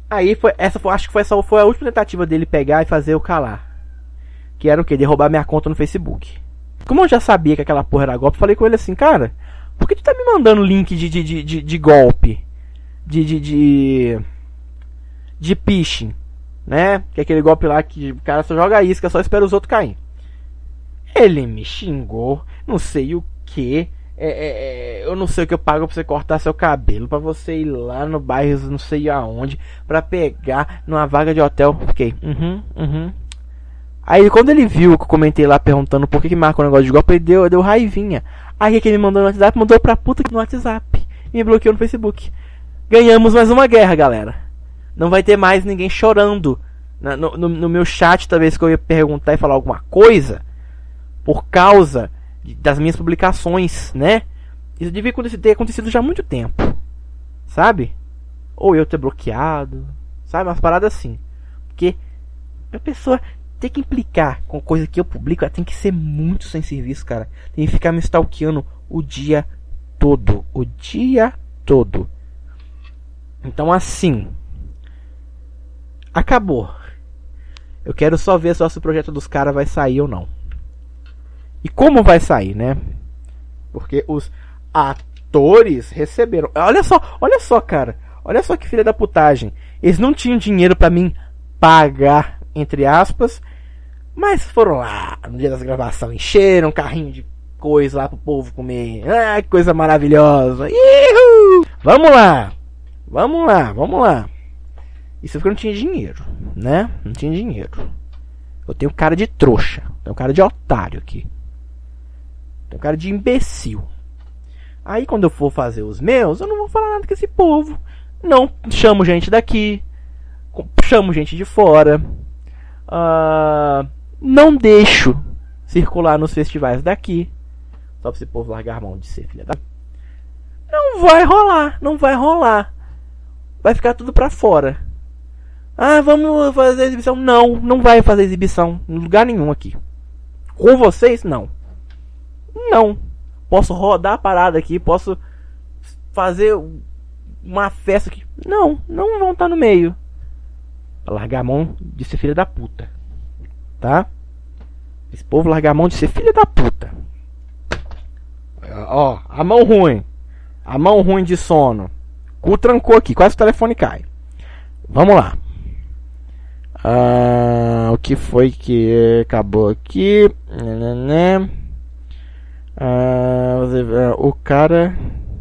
Aí foi, essa foi, acho que foi essa foi a última tentativa dele pegar e fazer eu calar. Que era o que? Derrubar minha conta no Facebook. Como eu já sabia que aquela porra era golpe, falei com ele assim, cara, por que tu tá me mandando link de, de, de, de, golpe? De, de, de. De phishing, né? Que é aquele golpe lá que o cara só joga isca, só espera os outros cair. Ele me xingou, não sei o que. É, é, é, eu não sei o que eu pago pra você cortar seu cabelo, para você ir lá no bairro não sei aonde, para pegar numa vaga de hotel. Fiquei, uhum, uhum. Aí quando ele viu que eu comentei lá perguntando por que, que marca o um negócio de golpe, ele deu, deu raivinha. Aí que ele mandou no WhatsApp, mandou pra puta no WhatsApp. E me bloqueou no Facebook. Ganhamos mais uma guerra, galera. Não vai ter mais ninguém chorando no, no, no meu chat, talvez que eu ia perguntar e falar alguma coisa. Por causa das minhas publicações, né? Isso devia ter acontecido já há muito tempo. Sabe? Ou eu ter bloqueado. Sabe? Umas paradas assim. Porque a pessoa tem que implicar com coisa que eu publico, ela tem que ser muito sem serviço, cara. Tem que ficar me stalkeando o dia todo. O dia todo. Então assim. Acabou. Eu quero só ver só se o projeto dos caras vai sair ou não. E como vai sair, né? Porque os atores receberam. Olha só, olha só, cara. Olha só que filha da putagem. Eles não tinham dinheiro para mim pagar, entre aspas, mas foram lá no dia das gravações, encheram um carrinho de coisa lá pro povo comer. Ah, que coisa maravilhosa. Ihu! Vamos lá. Vamos lá, vamos lá. Isso porque eu não tinha dinheiro, né? Não tinha dinheiro. Eu tenho cara de trouxa. Tenho cara de otário aqui. Tenho cara de imbecil. Aí quando eu for fazer os meus, eu não vou falar nada com esse povo. Não chamo gente daqui. Chamo gente de fora. Uh, não deixo circular nos festivais daqui. Só pra esse povo largar a mão de ser filha da. Não vai rolar. Não vai rolar. Vai ficar tudo pra fora. Ah, vamos fazer exibição. Não, não vai fazer exibição em lugar nenhum aqui. Com vocês, não. Não. Posso rodar a parada aqui, posso fazer uma festa aqui. Não, não vão estar no meio. Pra largar a mão de ser filha da puta. Tá? Esse povo largar a mão de ser filha da puta. Ó, a mão ruim. A mão ruim de sono. Cu trancou aqui, quase o telefone cai. Vamos lá. Ah, o que foi que acabou aqui? Né, ah, o cara.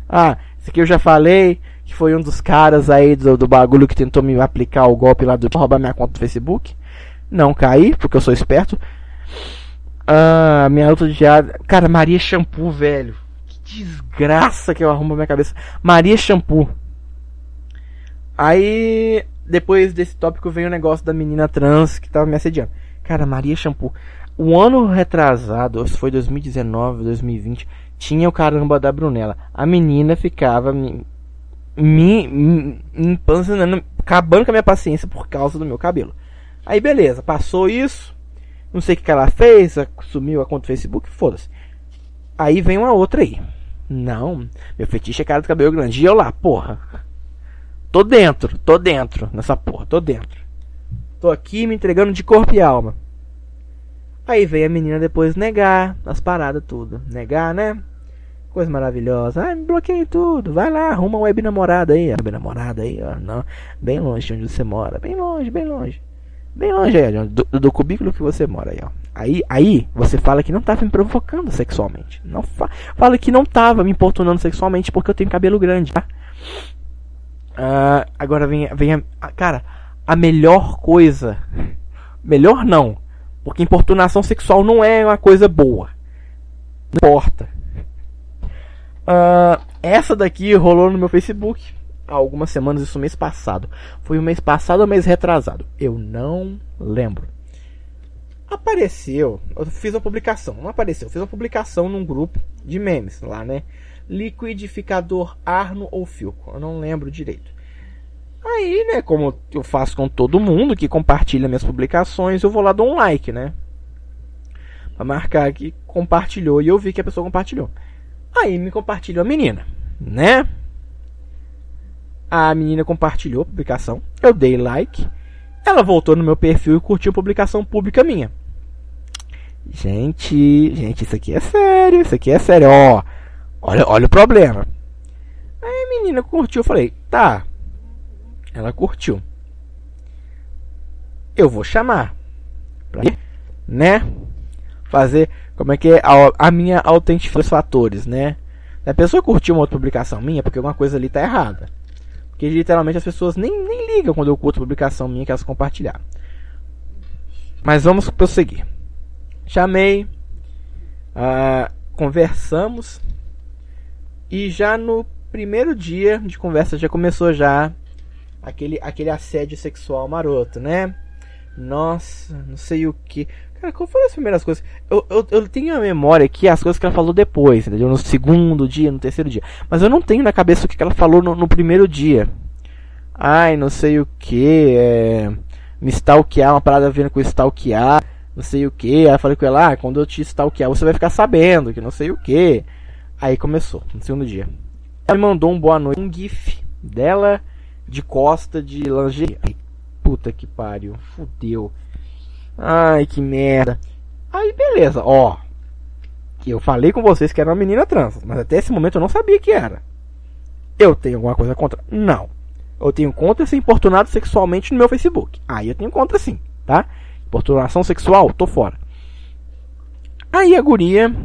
Ah, esse aqui eu já falei. Que foi um dos caras aí do, do bagulho que tentou me aplicar o golpe lá do roubar minha conta do Facebook. Não caí, porque eu sou esperto. Ah, minha luta de diário. Cara, Maria Shampoo, velho. Que desgraça que eu arrumo na minha cabeça. Maria Shampoo. Aí depois desse tópico vem o negócio da menina trans que tava me assediando. Cara, Maria Shampoo. O ano retrasado, se foi 2019, 2020, tinha o caramba da Brunella. A menina ficava me, me, me empanzinando, acabando com a minha paciência por causa do meu cabelo. Aí beleza, passou isso. Não sei o que, que ela fez, sumiu a conta do Facebook, foda-se. Aí vem uma outra aí. Não, meu fetiche é cara de cabelo grande. E eu lá, porra. Tô dentro, tô dentro nessa porra, tô dentro. Tô aqui me entregando de corpo e alma. Aí vem a menina depois negar as paradas tudo. Negar, né? Coisa maravilhosa. Ai, me bloqueei tudo. Vai lá, arruma uma web namorada aí. Web namorada aí, ó. Não, bem longe de onde você mora. Bem longe, bem longe. Bem longe aí, do, do cubículo que você mora aí, ó. Aí, aí você fala que não tava me provocando sexualmente. Não fa fala que não tava me importunando sexualmente porque eu tenho cabelo grande, tá? Uh, agora vem, vem a, Cara, a melhor coisa. Melhor não. Porque importunação sexual não é uma coisa boa. Não importa. Uh, essa daqui rolou no meu Facebook há algumas semanas, isso mês passado. Foi o mês passado ou mês retrasado? Eu não lembro. Apareceu, eu fiz uma publicação, não apareceu, eu fiz uma publicação num grupo de memes lá, né? liquidificador Arno ou Filco. Eu não lembro direito. Aí, né, como eu faço com todo mundo que compartilha minhas publicações, eu vou lá dar um like, né? Pra marcar que compartilhou e eu vi que a pessoa compartilhou. Aí me compartilhou a menina, né? A menina compartilhou a publicação, eu dei like, ela voltou no meu perfil e curtiu a publicação pública minha. Gente, gente, isso aqui é sério, isso aqui é sério, ó. Olha, olha o problema. Aí a menina curtiu, eu falei, tá. Ela curtiu. Eu vou chamar. Pra, né? Fazer, como é que é, a, a minha autentificação dos fatores, né? A pessoa curtiu uma outra publicação minha, porque alguma coisa ali tá errada. Porque literalmente as pessoas nem, nem ligam quando eu curto publicação minha que elas compartilharam. Mas vamos prosseguir. Chamei, uh, conversamos e já no primeiro dia de conversa já começou já aquele, aquele assédio sexual maroto, né? Nossa, não sei o que. Cara, qual foram as primeiras coisas? Eu, eu, eu tenho a memória aqui as coisas que ela falou depois, entendeu? No segundo dia, no terceiro dia. Mas eu não tenho na cabeça o que ela falou no, no primeiro dia. Ai, não sei o que. É, me stalkear, uma parada vendo com stalkear. Não sei o que. Aí eu falei com ela, ah, quando eu te stalkear, você vai ficar sabendo que não sei o que. Aí começou, no segundo dia. Ela me mandou um boa noite, um gif dela de costa de lingerie. Puta que pariu, fudeu. Ai, que merda. Aí, beleza, ó. Eu falei com vocês que era uma menina trans, mas até esse momento eu não sabia que era. Eu tenho alguma coisa contra? Não. Eu tenho contra ser importunado sexualmente no meu Facebook. Aí eu tenho contra sim, tá? Importunação sexual, tô fora. Aí a guria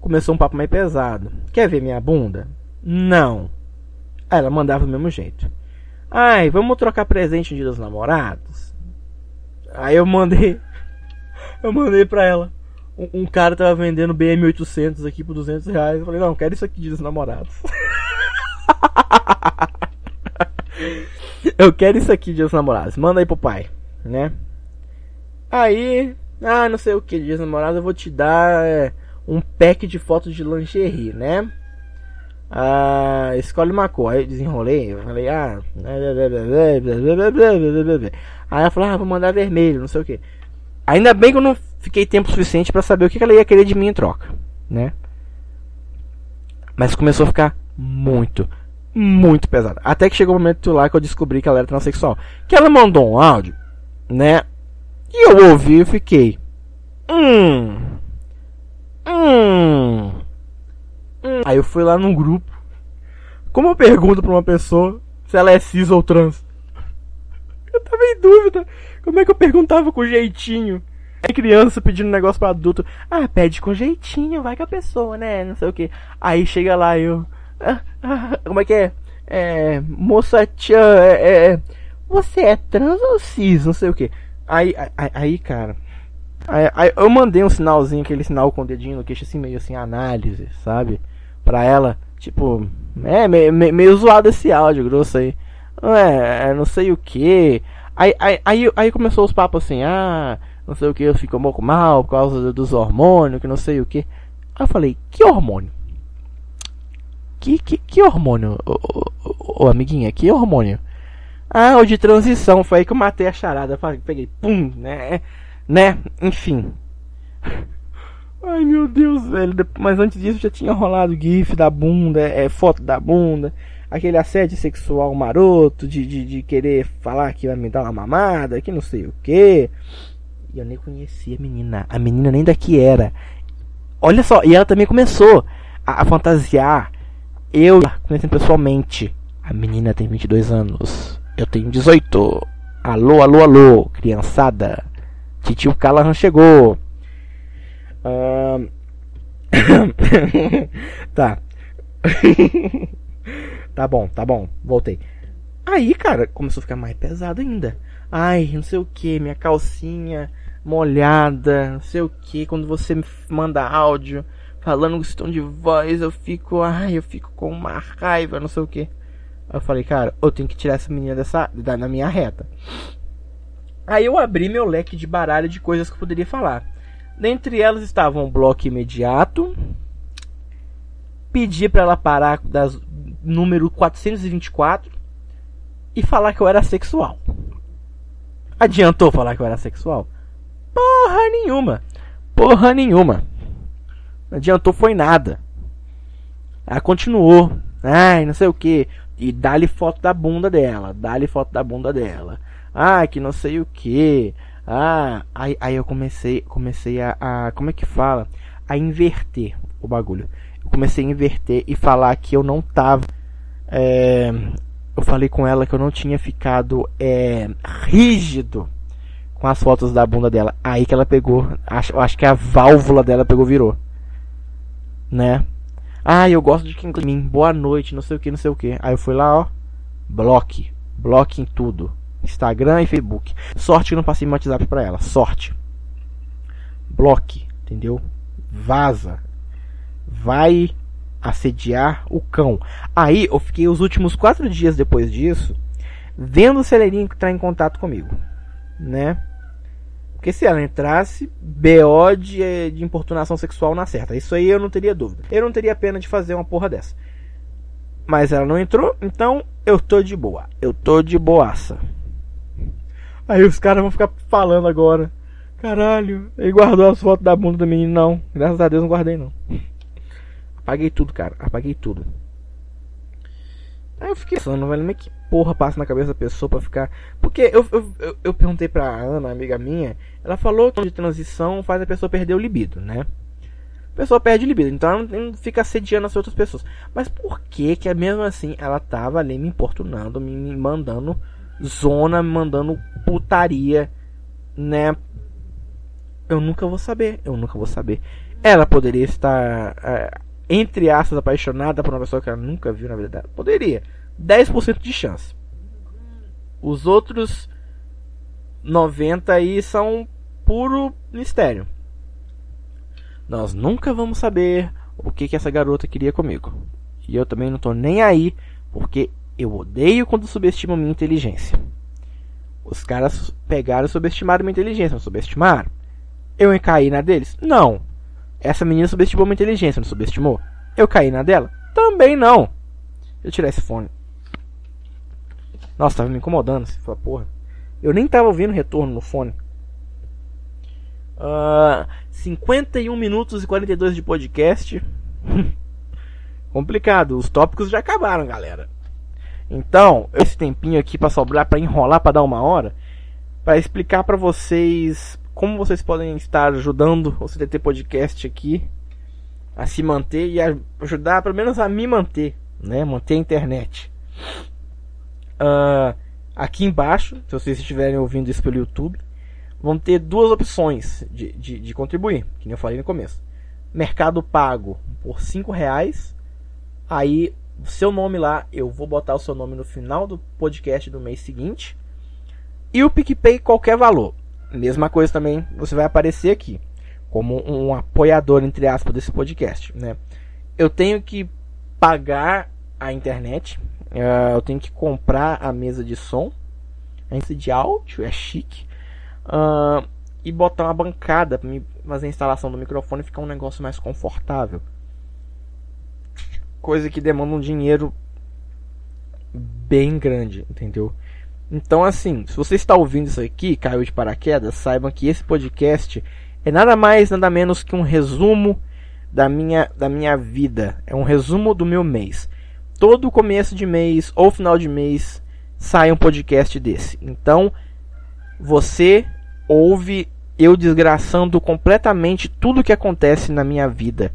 começou um papo mais pesado. Quer ver minha bunda? Não. Aí ela mandava do mesmo jeito. Ai, vamos trocar presente no dia dos namorados? Aí eu mandei. Eu mandei pra ela. Um, um cara tava vendendo BM800 aqui por 200 reais. Eu falei, não, quero isso aqui dia dos namorados. eu quero isso aqui dia dos namorados. Manda aí pro pai, né? Aí, ah, não sei o que, dia dos namorados eu vou te dar é, um pack de fotos de lingerie, né? Ah, escolhe uma cor. Aí eu desenrolei, eu falei, ah. Aí ela falou, ah, vou mandar vermelho, não sei o que. Ainda bem que eu não fiquei tempo suficiente para saber o que ela ia querer de mim em troca, né? Mas começou a ficar muito, muito pesado. Até que chegou o momento lá que eu descobri que ela era transexual. Que ela mandou um áudio, né? E eu ouvi e fiquei. Hum. Hum. Aí eu fui lá num grupo. Como eu pergunto pra uma pessoa se ela é cis ou trans? Eu tava em dúvida. Como é que eu perguntava com jeitinho? É criança pedindo negócio pra adulto. Ah, pede com jeitinho, vai com a pessoa, né? Não sei o que. Aí chega lá eu. Ah, ah, como é que é? É. Moça tia, é, é, Você é trans ou cis? Não sei o que. Aí, aí, aí cara. Aí, aí, eu mandei um sinalzinho, aquele sinal com o dedinho no queixo, assim, meio assim, análise, sabe? Pra ela, tipo, é meio, meio, zoado esse áudio grosso aí. É, não sei o que. Aí, aí, aí, aí, começou os papos assim, ah, não sei o que, eu fico um pouco mal por causa dos hormônios, que não sei o que. Aí eu falei, que hormônio? Que, que, que hormônio, ô, ô, ô, amiguinha, que hormônio? Ah, o de transição, foi aí que eu matei a charada, peguei, pum, né? Né? Enfim. Ai meu Deus, velho. Mas antes disso já tinha rolado GIF da bunda, é, foto da bunda, aquele assédio sexual maroto de, de, de querer falar que vai me dar uma mamada, que não sei o que. E eu nem conhecia a menina. A menina nem daqui era. Olha só, e ela também começou a, a fantasiar. Eu conhecendo pessoalmente. A menina tem 22 anos. Eu tenho 18. Alô, alô, alô, criançada. Titio Callahan chegou. Uh... tá. tá bom, tá bom. Voltei. Aí, cara, começou a ficar mais pesado ainda. Ai, não sei o que, minha calcinha molhada, não sei o que. Quando você me manda áudio falando com tom de voz, eu fico, ai, eu fico com uma raiva, não sei o que. Eu falei, cara, eu tenho que tirar essa menina dessa da, da minha reta. Aí eu abri meu leque de baralho de coisas que eu poderia falar. Dentre elas estavam bloco imediato, pedir para ela parar das número 424 e falar que eu era sexual. Adiantou falar que eu era sexual? Porra nenhuma. Porra nenhuma. Não adiantou foi nada. Ela continuou. Ai, não sei o que. E dá-lhe foto da bunda dela. Dá-lhe foto da bunda dela ah, que não sei o que. Ah, aí, aí eu comecei, comecei a, a, como é que fala? A inverter o bagulho. Eu comecei a inverter e falar que eu não tava. É, eu falei com ela que eu não tinha ficado é, rígido com as fotos da bunda dela. Aí que ela pegou. Acho, acho que a válvula dela pegou virou. Né? Ah, eu gosto de quem mim. Boa noite, não sei o que, não sei o que. Aí eu fui lá, ó. Bloque. Bloque em tudo. Instagram e Facebook. Sorte que não passei meu WhatsApp pra ela. Sorte. Bloque, entendeu? Vaza. Vai assediar o cão. Aí eu fiquei os últimos quatro dias depois disso vendo se ela iria entrar em contato comigo, né? Porque se ela entrasse, BO de, de importunação sexual na certa. Isso aí eu não teria dúvida. Eu não teria pena de fazer uma porra dessa. Mas ela não entrou, então eu tô de boa. Eu tô de boaça. Aí os caras vão ficar falando agora. Caralho, ele guardou as fotos da bunda do menino. Não, graças a Deus não guardei não. Apaguei tudo, cara. Apaguei tudo. Aí eu fiquei pensando, velho, mas que porra passa na cabeça da pessoa pra ficar. Porque eu, eu, eu, eu perguntei pra Ana, amiga minha, ela falou que de transição faz a pessoa perder o libido, né? A pessoa perde o libido, então ela não fica assediando as outras pessoas. Mas por que que mesmo assim ela tava ali me importunando, me mandando zona, mandando putaria, né? Eu nunca vou saber, eu nunca vou saber. Ela poderia estar, é, entre aspas, apaixonada por uma pessoa que ela nunca viu na vida. Poderia. 10% de chance. Os outros 90 aí são puro mistério. Nós nunca vamos saber o que, que essa garota queria comigo. E eu também não tô nem aí, porque eu odeio quando subestimam minha inteligência. Os caras pegaram e subestimaram minha inteligência, não subestimaram? Eu caí na deles? Não. Essa menina subestimou minha inteligência, não subestimou? Eu caí na dela? Também não. Deixa eu tirar esse fone. Nossa, tava me incomodando. Fala, porra. Eu nem tava ouvindo retorno no fone. Uh, ah, 51 minutos e 42 de podcast. Complicado. Os tópicos já acabaram, galera. Então, esse tempinho aqui para sobrar, para enrolar, para dar uma hora, para explicar para vocês como vocês podem estar ajudando o CDT Podcast aqui a se manter e ajudar, pelo menos a me manter, né? Manter a internet. Uh, aqui embaixo, se vocês estiverem ouvindo isso pelo YouTube, vão ter duas opções de, de, de contribuir, que nem eu falei no começo. Mercado Pago por 5 reais. Aí, seu nome lá, eu vou botar o seu nome no final do podcast do mês seguinte. E o PicPay, qualquer valor. Mesma coisa também, você vai aparecer aqui. Como um apoiador, entre aspas, desse podcast. Né? Eu tenho que pagar a internet Uh, eu tenho que comprar a mesa de som, a mesa de áudio, é chique. Uh, e botar uma bancada para fazer a instalação do microfone e ficar um negócio mais confortável. Coisa que demanda um dinheiro bem grande, entendeu? Então, assim, se você está ouvindo isso aqui, caiu de paraquedas, saibam que esse podcast é nada mais, nada menos que um resumo da minha, da minha vida. É um resumo do meu mês todo começo de mês ou final de mês sai um podcast desse. Então, você ouve eu desgraçando completamente tudo que acontece na minha vida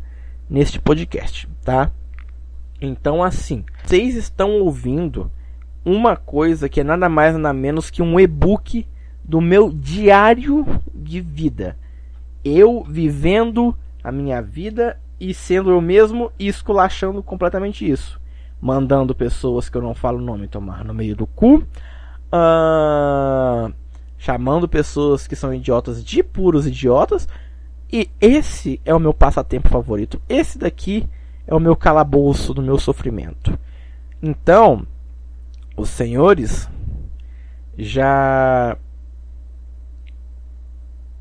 neste podcast, tá? Então, assim, vocês estão ouvindo uma coisa que é nada mais nada menos que um e-book do meu diário de vida. Eu vivendo a minha vida e sendo eu mesmo e esculachando completamente isso mandando pessoas que eu não falo o nome tomar no meio do cu, uh, chamando pessoas que são idiotas de puros idiotas. E esse é o meu passatempo favorito. Esse daqui é o meu calabouço do meu sofrimento. Então, os senhores já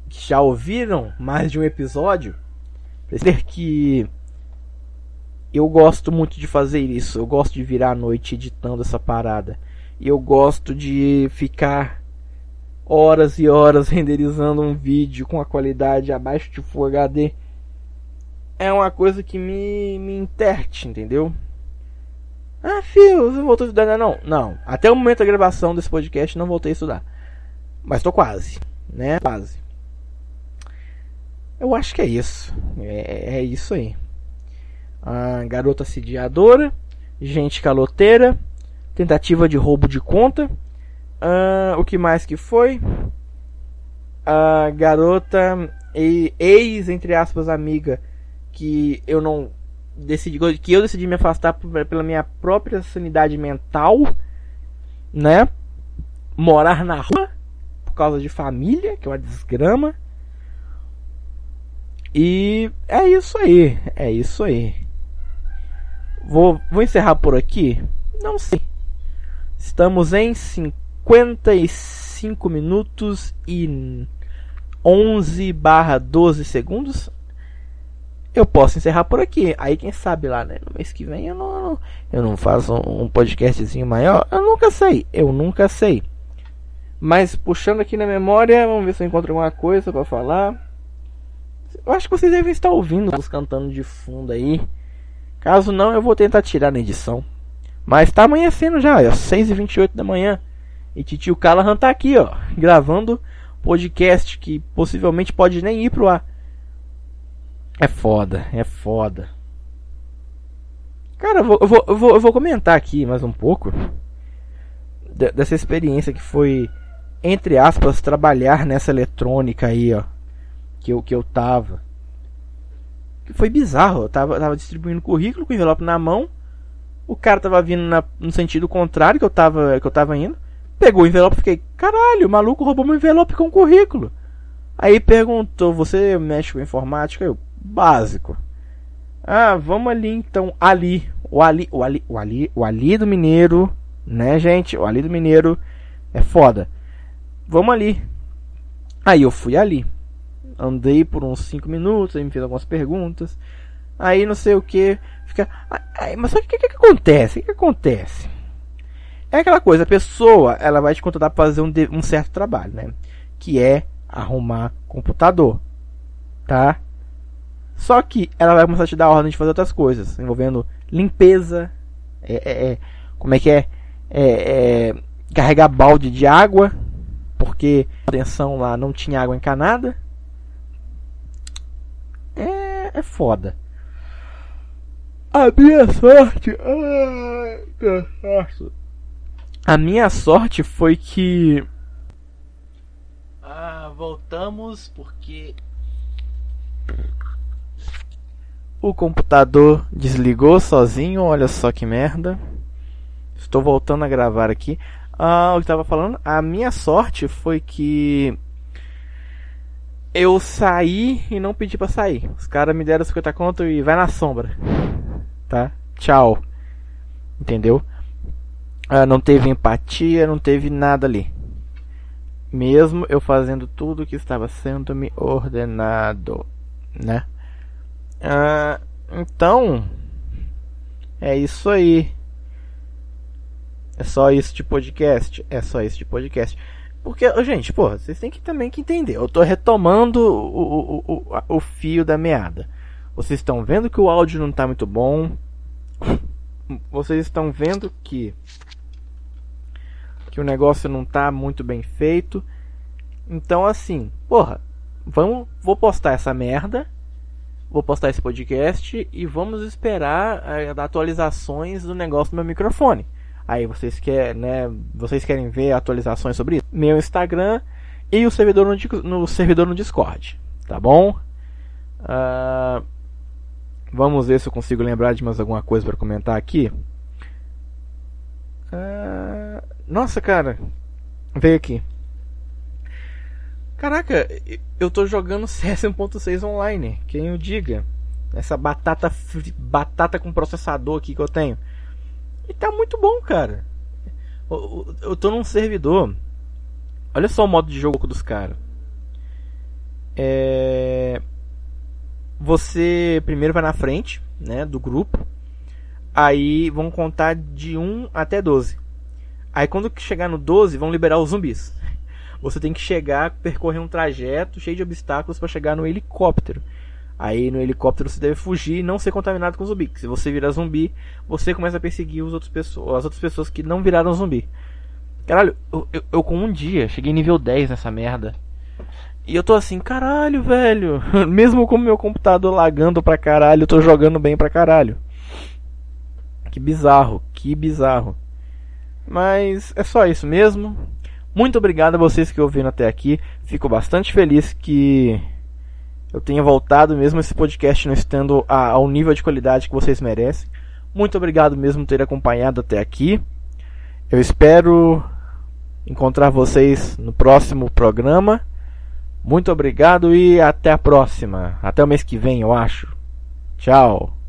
já ouviram mais de um episódio dizer que eu gosto muito de fazer isso. Eu gosto de virar a noite editando essa parada. E eu gosto de ficar horas e horas renderizando um vídeo com a qualidade abaixo de Full HD. É uma coisa que me, me interte, entendeu? Ah, filho, você voltou a estudar? Não, não. Até o momento da gravação desse podcast não voltei a estudar. Mas tô quase, né? Quase. Eu acho que é isso. É, é isso aí a garota assediadora, gente caloteira, tentativa de roubo de conta. Uh, o que mais que foi? A garota ex entre aspas amiga que eu não decidi que eu decidi me afastar pela minha própria sanidade mental, né? morar na rua por causa de família, que é uma desgrama. E é isso aí, é isso aí. Vou, vou encerrar por aqui? Não sei. Estamos em 55 minutos e 11 barra 12 segundos. Eu posso encerrar por aqui. Aí quem sabe lá, né? No mês que vem eu não, eu não faço um podcastzinho maior. Eu nunca sei. Eu nunca sei. Mas puxando aqui na memória, vamos ver se eu encontro alguma coisa para falar. Eu acho que vocês devem estar ouvindo os cantando de fundo aí. Caso não, eu vou tentar tirar na edição. Mas tá amanhecendo já, é 6h28 da manhã. E Titio Callahan tá aqui, ó, gravando podcast que possivelmente pode nem ir pro ar. É foda, é foda. Cara, eu vou, eu vou, eu vou, eu vou comentar aqui mais um pouco dessa experiência que foi, entre aspas, trabalhar nessa eletrônica aí, ó. Que eu, que eu tava. Que foi bizarro. Eu tava, tava distribuindo currículo com envelope na mão. O cara tava vindo na, no sentido contrário que eu tava, que eu tava indo. Pegou o envelope e fiquei, caralho, o maluco roubou meu envelope com currículo. Aí perguntou, você mexe com informática? Eu, básico. Ah, vamos ali então, ali. O Ali, o Ali, o Ali, o Ali do Mineiro, né, gente? O Ali do Mineiro é foda. Vamos ali. Aí eu fui ali. Andei por uns 5 minutos, aí me fez algumas perguntas. Aí não sei o que. Fica. Aí, mas só que o que, que, acontece? O que, que acontece? É aquela coisa, a pessoa ela vai te contratar para fazer um, um certo trabalho, né? Que é arrumar computador, tá? Só que ela vai começar a te dar ordem de fazer outras coisas, envolvendo limpeza, é, é, é, como é que é? é, é carregar balde de água, porque a atenção lá não tinha água encanada. É, é foda. A minha sorte. A minha sorte foi que. Ah, voltamos porque. O computador desligou sozinho, olha só que merda. Estou voltando a gravar aqui. Ah, o que estava falando? A minha sorte foi que eu saí e não pedi para sair. Os caras me deram 50 conto e vai na sombra. Tá? Tchau. Entendeu? Ah, não teve empatia, não teve nada ali. Mesmo eu fazendo tudo que estava sendo me ordenado, né? Ah, então, é isso aí. É só isso de podcast? É só isso de podcast. Porque, gente, pô, vocês têm que também que entender. Eu tô retomando o, o, o, o fio da meada. Vocês estão vendo que o áudio não tá muito bom. Vocês estão vendo que que o negócio não tá muito bem feito. Então assim, porra, vamos, vou postar essa merda, vou postar esse podcast e vamos esperar é, atualizações do negócio do meu microfone. Aí vocês querem, né, vocês querem ver atualizações sobre isso? Meu Instagram e o servidor no, no servidor no Discord, tá bom? Uh, vamos ver se eu consigo lembrar de mais alguma coisa para comentar aqui. Uh, nossa, cara, veio aqui. Caraca, eu tô jogando CS 1.6 online, quem o diga. Essa batata batata com processador aqui que eu tenho. E tá muito bom, cara. Eu, eu tô num servidor. Olha só o modo de jogo dos caras. É... Você primeiro vai na frente, né, do grupo. Aí vão contar de 1 até 12. Aí quando chegar no 12, vão liberar os zumbis. Você tem que chegar, percorrer um trajeto cheio de obstáculos para chegar no helicóptero. Aí no helicóptero você deve fugir e não ser contaminado com zumbi. Se você virar zumbi, você começa a perseguir os outros pessoas, as outras pessoas que não viraram zumbi. Caralho, eu, eu, eu, com um dia cheguei nível 10 nessa merda. E eu tô assim, caralho, velho. Mesmo com meu computador lagando pra caralho, eu tô jogando bem pra caralho. Que bizarro, que bizarro. Mas é só isso mesmo. Muito obrigado a vocês que ouviram até aqui. Fico bastante feliz que eu tenha voltado, mesmo esse podcast não estando ao nível de qualidade que vocês merecem. Muito obrigado mesmo por ter acompanhado até aqui. Eu espero encontrar vocês no próximo programa. Muito obrigado e até a próxima. Até o mês que vem, eu acho. Tchau.